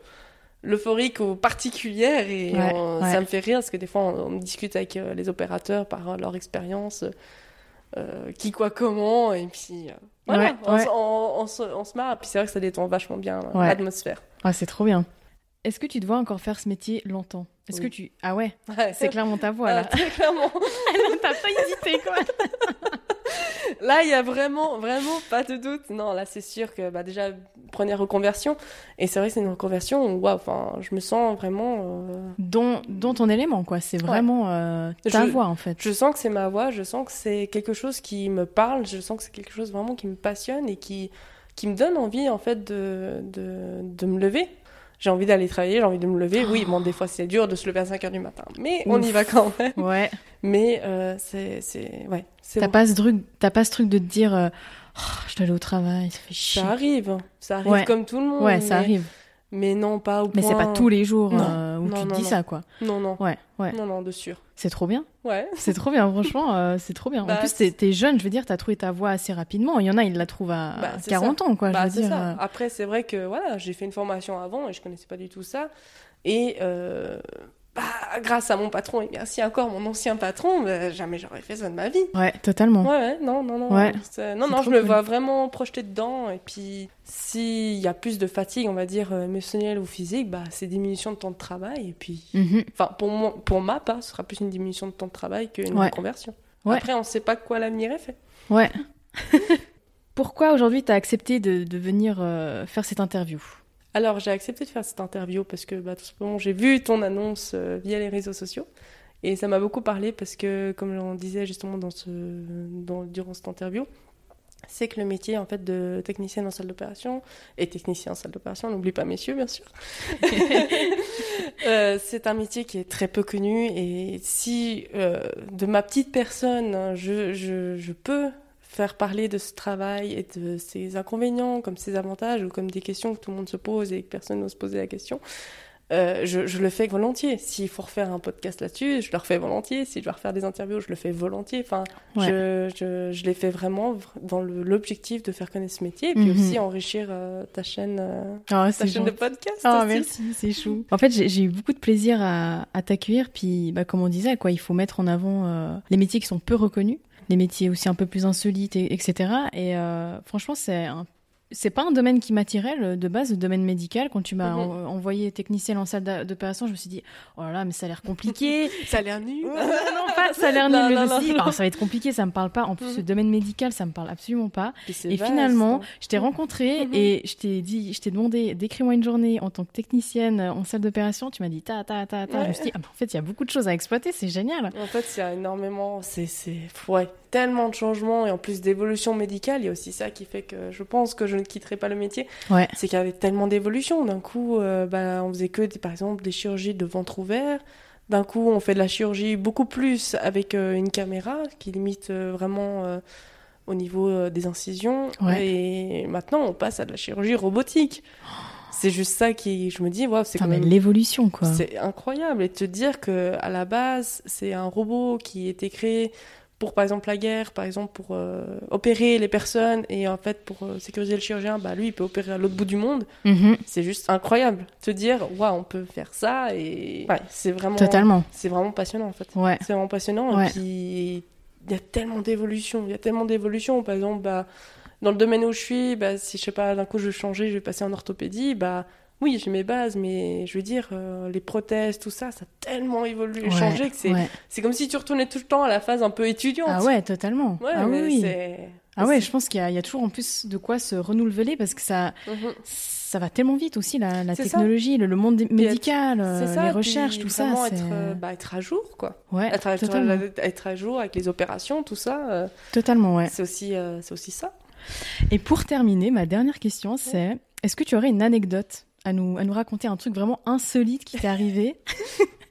euphoriques ou particulières. Et Ouais, on- ouais. ça me fait rire parce que des fois, on, on discute avec euh, les opérateurs par leur expérience, euh, qui, quoi, comment. Et puis, euh, voilà, Ouais, on, ouais. se- on- se, on se marre. Puis, c'est vrai que ça détend vachement bien Ouais. l'atmosphère. Ah, c'est trop bien. Est-ce que tu dois encore faire ce métier longtemps? Est-ce Oui. que tu ah ouais, Ouais. c'est clairement ta voix Ah, là. très clairement. T'as pas hésité quoi. Là, il y a vraiment, vraiment pas de doute. Non, là, c'est sûr que bah, déjà, première reconversion. Et c'est vrai c'est une reconversion où, waouh, enfin, je me sens vraiment. euh, Dont, dont ton élément quoi. C'est vraiment euh, ta Je- voix en fait. Je sens que c'est ma voix, je sens que c'est quelque chose qui me parle, je sens que c'est quelque chose vraiment qui me passionne et qui, qui me donne envie, en fait, de, de, de me lever. J'ai envie d'aller travailler, j'ai envie de me lever. Oui, bon, des fois c'est dur de se lever à 5 heures du matin, mais on y va quand même. Ouais. Mais euh, c'est, c'est, ouais, c'est T'as bon. pas ce truc, t'as pas ce truc de te dire, euh, Oh, je dois aller au travail, ça fait chier. Ça arrive, ça arrive Ouais. comme tout le monde. ouais, mais, ça arrive. Mais non, pas au Mais c'est point- pas tous les jours Non. euh, où Non, tu te non, dis non. ça, quoi. Non, non, Ouais, ouais. non, non, de sûr. C'est trop bien. Ouais. C'est trop bien, franchement, euh, c'est trop bien. en Bah, plus, t'es, jeune, je veux dire, t'as trouvé ta voix assez rapidement. Il y en a, ils la trouvent à Bah, c'est 40 ans, quoi, Bah, je veux c'est dire. ça. euh. Après, c'est vrai que voilà, j'ai fait une formation avant et je connaissais pas du tout ça. Et euh, bah, grâce à mon patron, et merci encore mon ancien patron, bah, jamais j'aurais fait ça de ma vie. Ouais, totalement. Ouais, ouais, non, non, non. Ouais. Non, non, je me cool. vois vraiment projeter dedans. Et puis, s'il y a plus de fatigue, on va dire, euh, émotionnelle ou physique, bah, c'est diminution de temps de travail. Et puis, Mhm. enfin, pour, moi, pour ma part, ce sera plus une diminution de temps de travail qu'une Ouais. reconversion. Ouais. Après, on sait pas quoi l'avenir est fait. Ouais. Pourquoi aujourd'hui t'as accepté de, de venir euh, faire cette interview? Alors, j'ai accepté de faire cette interview parce que bah, tout simplement, j'ai vu ton annonce euh, via les réseaux sociaux. Et ça m'a beaucoup parlé parce que, comme on disait justement dans ce, dans, durant cette interview, c'est que le métier en fait de technicienne en salle d'opération et technicien en salle d'opération, n'oublie pas messieurs bien sûr, Euh, c'est un métier qui est très peu connu et si euh, de ma petite personne, hein, je, je, je peux faire parler de ce travail et de ses inconvénients comme ses avantages ou comme des questions que tout le monde se pose et que personne n'ose poser la question, euh, je, je le fais volontiers. S'il faut refaire un podcast là-dessus, je le refais volontiers. Si je dois refaire des interviews, je le fais volontiers. Enfin, Ouais. je, je, je l'ai fait vraiment dans l'objectif de faire connaître ce métier et puis Mhm. aussi enrichir euh, ta chaîne, euh, Ah, ta chaîne de podcast. Oh, aussi. merci, c'est chou. En fait, j'ai eu beaucoup de plaisir à, à t'accueillir. Puis, bah, comme on disait, quoi, il faut mettre en avant les métiers qui sont peu reconnus, les métiers aussi un peu plus insolites, et- etc. Et euh, franchement, c'est un- c'est pas un domaine qui m'attirait de base, le domaine médical. Quand tu m'as Mhm. en- envoyé technicienne en salle d'opération, je me suis dit, oh là là, mais ça a l'air compliqué. Ça a l'air nul. non, pas, ça a l'air nul. non, non, non. ça va être compliqué, ça me parle pas. En plus, Mhm. le domaine médical, ça me parle absolument pas. Et vaste, finalement, hein. je t'ai rencontré Mhm. et je t'ai dit, je t'ai demandé, décris-moi une journée en tant que technicienne en salle d'opération. Tu m'as dit ta ta ta ta. Ouais. Je me suis dit, ah, en fait, il y a beaucoup de choses à exploiter, c'est génial. En fait, il y a énormément, c'est, c'est, ouais, tellement de changements et en plus d'évolution médicale, il y a aussi ça qui fait que je pense que je ne quitterai pas le métier. Ouais. C'est qu'il y avait tellement d'évolution. D'un coup, euh, bah, on faisait que, des- par exemple, des chirurgies de ventre ouvert. D'un coup, on fait de la chirurgie beaucoup plus avec euh, une caméra qui limite euh, vraiment euh, au niveau des incisions. Ouais. Et maintenant, on passe à de la chirurgie robotique. C'est juste ça qui, je me dis, waouh, c'est quand même l'évolution, quoi. c'est incroyable. Et te dire que à la base, c'est un robot qui était créé pour, par exemple, la guerre, par exemple, pour euh, opérer les personnes. Et en fait, pour euh, sécuriser le chirurgien, bah, lui, il peut opérer à l'autre bout du monde. Mhm. C'est juste incroyable. Te dire, waouh, on peut faire ça. Et ouais, c'est vraiment, Totalement. c'est vraiment passionnant, en fait. Ouais. C'est vraiment passionnant. Ouais. Et puis, il y a tellement d'évolution. Il y a tellement d'évolution. Par exemple, bah, dans le domaine où je suis, bah, si je sais pas, d'un coup je veux changer, je vais passer en orthopédie, bah, oui, j'ai mes bases, mais je veux dire, euh, les prothèses, tout ça, ça a tellement évolué Ouais, changé que c'est, ouais. comme si tu retournais tout le temps à la phase un peu étudiante. Ah ouais, totalement. Ouais, ah oui. Ah ouais, je pense qu'il y, a- il y a toujours en plus de quoi se renouveler parce que ça, Mhm. ça va tellement vite aussi la, technologie, le, le monde médical, euh, ça, les recherches, tout ça. Être, euh, bah, être à jour, quoi. Ouais, Être, à- totalement. être, à jour avec les opérations, tout ça, euh, Totalement, ouais. c'est, aussi, c'est aussi ça. Et pour terminer, ma dernière question, c'est est-ce que tu aurais une anecdote à nous, à nous raconter, un truc vraiment insolite qui t'est arrivé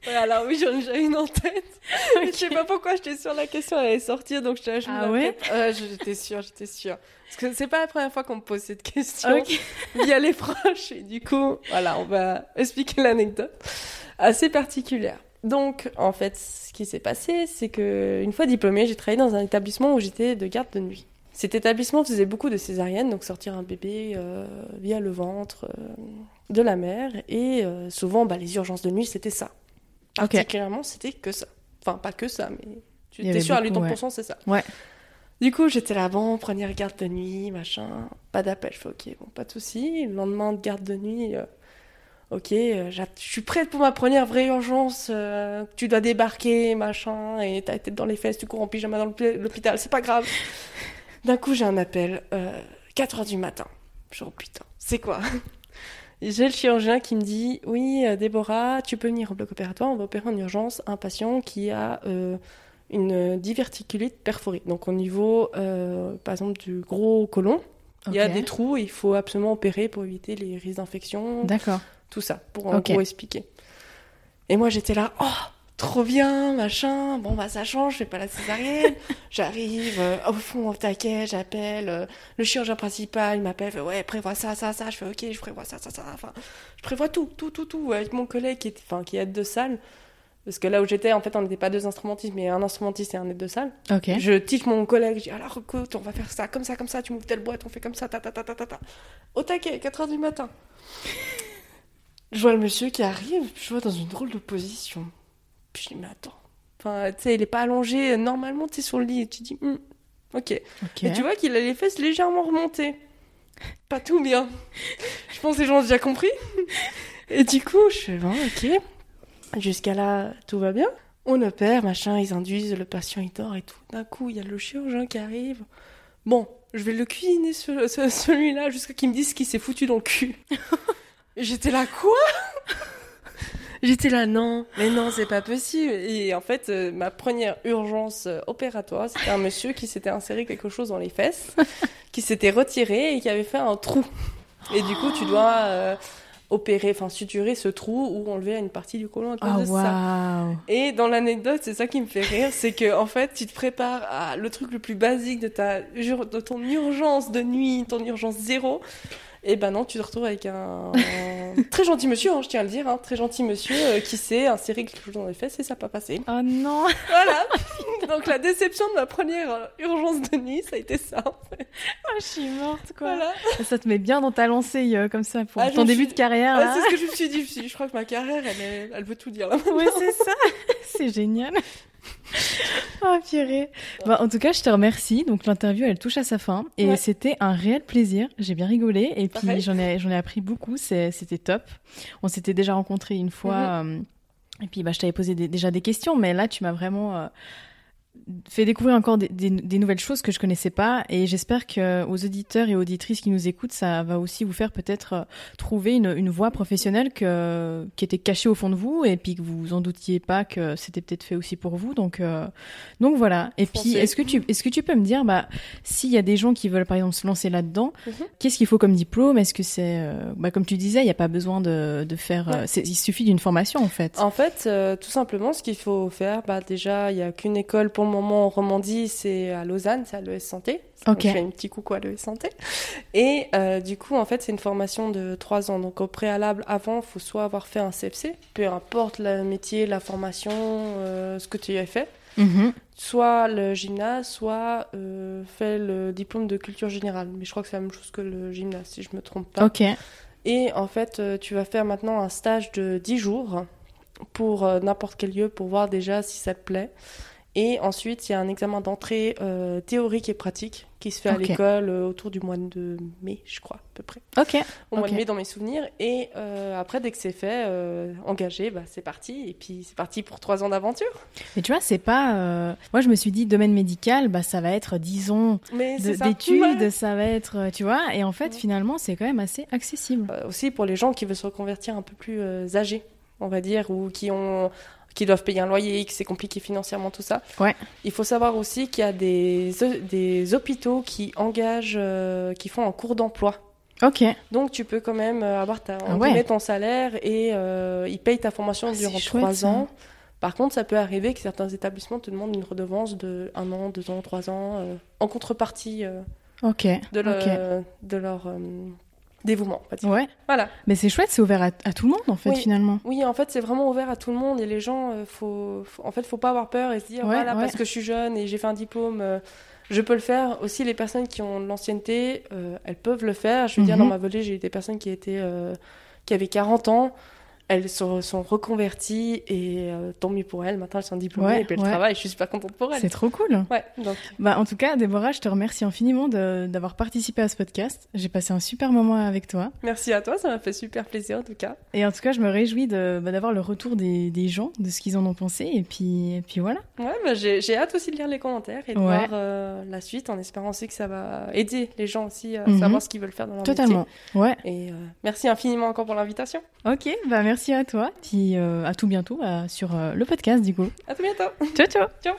Ouais, alors oui, j'en ai déjà une en tête. Je sais pas pourquoi j'étais sûre la question allait sortir, donc je, je Ah ouais. Ouais, j'étais sûre, j'étais sûre. Parce que c'est pas la première fois qu'on me pose cette question Ok. via les proches. Et du coup, voilà, on va expliquer l'anecdote assez particulière. Donc, en fait, ce qui s'est passé, c'est que une fois diplômée, j'ai travaillé dans un établissement où j'étais de garde de nuit. Cet établissement faisait beaucoup de césariennes, donc sortir un bébé euh, via le ventre euh, de la mère. Et euh, souvent, bah, les urgences de nuit, c'était ça. Particulièrement, c'était que ça. Enfin, pas que ça, mais tu es sûr à beaucoup, 80%, c'est ça. Ouais. Du coup, j'étais là, bon, première garde de nuit, machin, pas d'appel. Je fais, ok, bon, pas de souci. Le lendemain de garde de nuit, euh, ok, euh, je suis prête pour ma première vraie urgence. euh, tu dois débarquer, machin, et t'as la tête dans les fesses, tu cours en pyjama dans l'hôpi- l'hôpital, c'est pas grave. D'un coup, j'ai un appel, euh, 4 heures du matin. Je dis, oh putain, c'est quoi? J'ai le chirurgien qui me dit Oui, euh, Déborah, tu peux venir au bloc opératoire, on va opérer en urgence un patient qui a euh, une diverticulite perforée. Donc, au niveau, euh, par exemple, du gros côlon, il y a des trous il faut absolument opérer pour éviter les risques d'infection. D'accord. Tout ça, pour en Ok. gros expliquer. Et moi, j'étais là, oh, trop bien, machin. Bon, bah, ça change, je fais pas la césarienne. J'arrive euh, au fond, au taquet, j'appelle euh, le chirurgien principal, il m'appelle, fait, ouais, prévois ça, ça, ça. Je fais, ok, je prévois ça, ça, ça. Enfin, je prévois tout, tout, tout, tout, avec mon collègue qui est, enfin, qui est aide de salle. Parce que là où j'étais, en fait, on n'était pas deux instrumentistes, mais un instrumentiste et un aide de salle. Ok. Je tique mon collègue, je dis alors écoute, on va faire ça, comme ça, comme ça, tu m'ouvres telle boîte, on fait comme ça, ta ta ta ta ta ta. Au taquet, 4h du matin. Je vois le monsieur qui arrive, je vois dans une drôle de position. Puis je dis, mais attends. Enfin, tu sais, il est pas allongé, normalement, tu es sur le lit, et tu dis, Hum, ok. Ok. Et tu vois qu'il a les fesses légèrement remontées. Pas tout bien. Je pense que les gens ont déjà compris. Et du coup, je fais, bon, ok. Jusqu'à là, tout va bien. On opère, machin, ils induisent, le patient il dort et tout. D'un coup, il y a le chirurgien qui arrive. Bon, je vais le cuisiner ce- ce- celui-là jusqu'à qu'il me dise qu'il s'est foutu dans le cul. J'étais là, quoi? J'étais là, non, mais non, c'est pas possible. Et en fait, euh, ma première urgence euh, opératoire, c'était un monsieur qui s'était inséré quelque chose dans les fesses, qui s'était retiré et qui avait fait un trou. Et du coup, tu dois euh, opérer, enfin suturer ce trou ou enlever une partie du côlon à cause Ah de ça. Et dans l'anecdote, c'est ça qui me fait rire, c'est que en fait, tu te prépares à le truc le plus basique de ta de ton urgence de nuit, ton urgence zéro. Et ben non, tu te retrouves avec un, un très gentil monsieur, hein, je tiens à le dire, hein, très gentil monsieur euh, qui s'est inséré quelque chose dans les fesses et ça n'a pas passé. Oh non. Voilà. Donc la déception de ma première euh, urgence de nuit, ça a été ça. Oh, je suis morte quoi. Voilà. Ça te met bien dans ta lancée euh, comme ça pour Ah, ton début suis- de carrière c'est ce que je me suis dit. Je, me suis dit, je crois que ma carrière, elle, est- elle veut tout dire. Là. Ouais, c'est ça. c'est génial. Oh purée. Bah, en tout cas, je te remercie. Donc l'interview, elle touche à sa fin et Ouais. c'était un réel plaisir. J'ai bien rigolé et puis j'en ai j'en ai appris beaucoup. C'était top. On s'était déjà rencontrés une fois. Mhm. euh, et puis bah, je t'avais posé des- déjà des questions, mais là tu m'as vraiment euh, fait découvrir encore des, des- des nouvelles choses que je connaissais pas et j'espère que aux auditeurs et auditrices qui nous écoutent, ça va aussi vous faire peut-être euh, trouver une, une voie professionnelle que, qui était cachée au fond de vous et puis que vous vous en doutiez pas que c'était peut-être fait aussi pour vous. Donc, euh, donc voilà. Et puis, est-ce que tu, est-ce que tu peux me dire, bah, s'il y a des gens qui veulent par exemple se lancer là-dedans, Mhm. qu'est-ce qu'il faut comme diplôme? Est-ce que c'est, euh, bah, comme tu disais, il n'y a pas besoin de, de faire, Ouais. il suffit d'une formation en fait. En fait, euh, tout simplement, ce qu'il faut faire, bah, déjà, il n'y a qu'une école pour moment en Romandie, c'est à Lausanne, c'est à l'ES Santé. Ok. Je fais un petit coucou à l'ES Santé. Et euh, du coup, en fait, c'est une formation de trois ans. Donc, au préalable, avant, il faut soit avoir fait un CFC, peu importe le métier, la formation, euh, ce que tu as fait, Mhm. soit le gymnase, soit euh, fait le diplôme de culture générale. Mais je crois que c'est la même chose que le gymnase, si je me trompe pas. Ok. Et en fait, euh, tu vas faire maintenant un stage de 10 jours pour n'importe quel lieu pour voir déjà si ça te plaît. Et ensuite, il y a un examen d'entrée euh, théorique et pratique qui se fait à l'école euh, autour du mois de mai, je crois, à peu près. Ok. Au mois Ok. de mai dans mes souvenirs. Et euh, après, dès que c'est fait, engagé, bah, c'est parti. Et puis, c'est parti pour trois ans d'aventure. Mais tu vois, c'est pas. Moi, je me suis dit domaine médical, bah, ça va être, disons, Mais de- c'est ça. d'études, Ouais. ça va être, tu vois. Et en fait, Ouais. finalement, c'est quand même assez accessible. Aussi pour les gens qui veulent se reconvertir un peu plus âgés, on va dire, ou qui ont qui doivent payer un loyer, que c'est compliqué financièrement tout ça. Ouais. Il faut savoir aussi qu'il y a des, des hôpitaux qui engagent, euh, qui font un cours d'emploi. Ok. Donc tu peux quand même euh, avoir ta, Ah ouais. ton salaire et euh, ils payent ta formation Ah, durant trois ça. ans. Par contre, ça peut arriver que certains établissements te demandent une redevance de un an, deux ans, trois ans, euh, en contrepartie euh, Ok. de, le- de leur dévouement. va dire. Ouais. Voilà. Mais c'est chouette, c'est ouvert à, à tout le monde, en fait, Oui. finalement. Oui, en fait, c'est vraiment ouvert à tout le monde et les gens, euh, faut, faut- en fait, faut pas avoir peur et se dire Ouais, voilà ouais. parce que je suis jeune et j'ai fait un diplôme, euh, je peux le faire. Aussi, les personnes qui ont de l'ancienneté, euh, elles peuvent le faire. Je veux dire, Mhm. dans ma volée, j'ai eu des personnes qui étaient, euh, qui avaient 40 ans. Elles sont, sont reconverties et euh, tant mieux pour elles. Maintenant, elles sont diplômées Ouais, et puis elles ouais. travaillent. Je suis super contente pour elles. C'est trop cool. Ouais, donc Bah, en tout cas, Déborah, je te remercie infiniment d'avoir participé à ce podcast. J'ai passé un super moment avec toi. merci à toi, ça m'a fait super plaisir en tout cas. Et en tout cas, je me réjouis bah, d'avoir le retour des, des gens, de ce qu'ils en ont pensé. Et puis, et puis voilà. Ouais, bah, j'ai hâte aussi de lire les commentaires et de Ouais. voir euh, la suite en espérant aussi que ça va aider les gens aussi à Mhm. savoir ce qu'ils veulent faire dans leur métier. Totalement. Ouais. Et euh, merci infiniment encore pour l'invitation. Ok, bah merci à toi. Puis euh, à tout bientôt euh, sur euh, le podcast du coup. À tout bientôt. Ciao ciao. Ciao.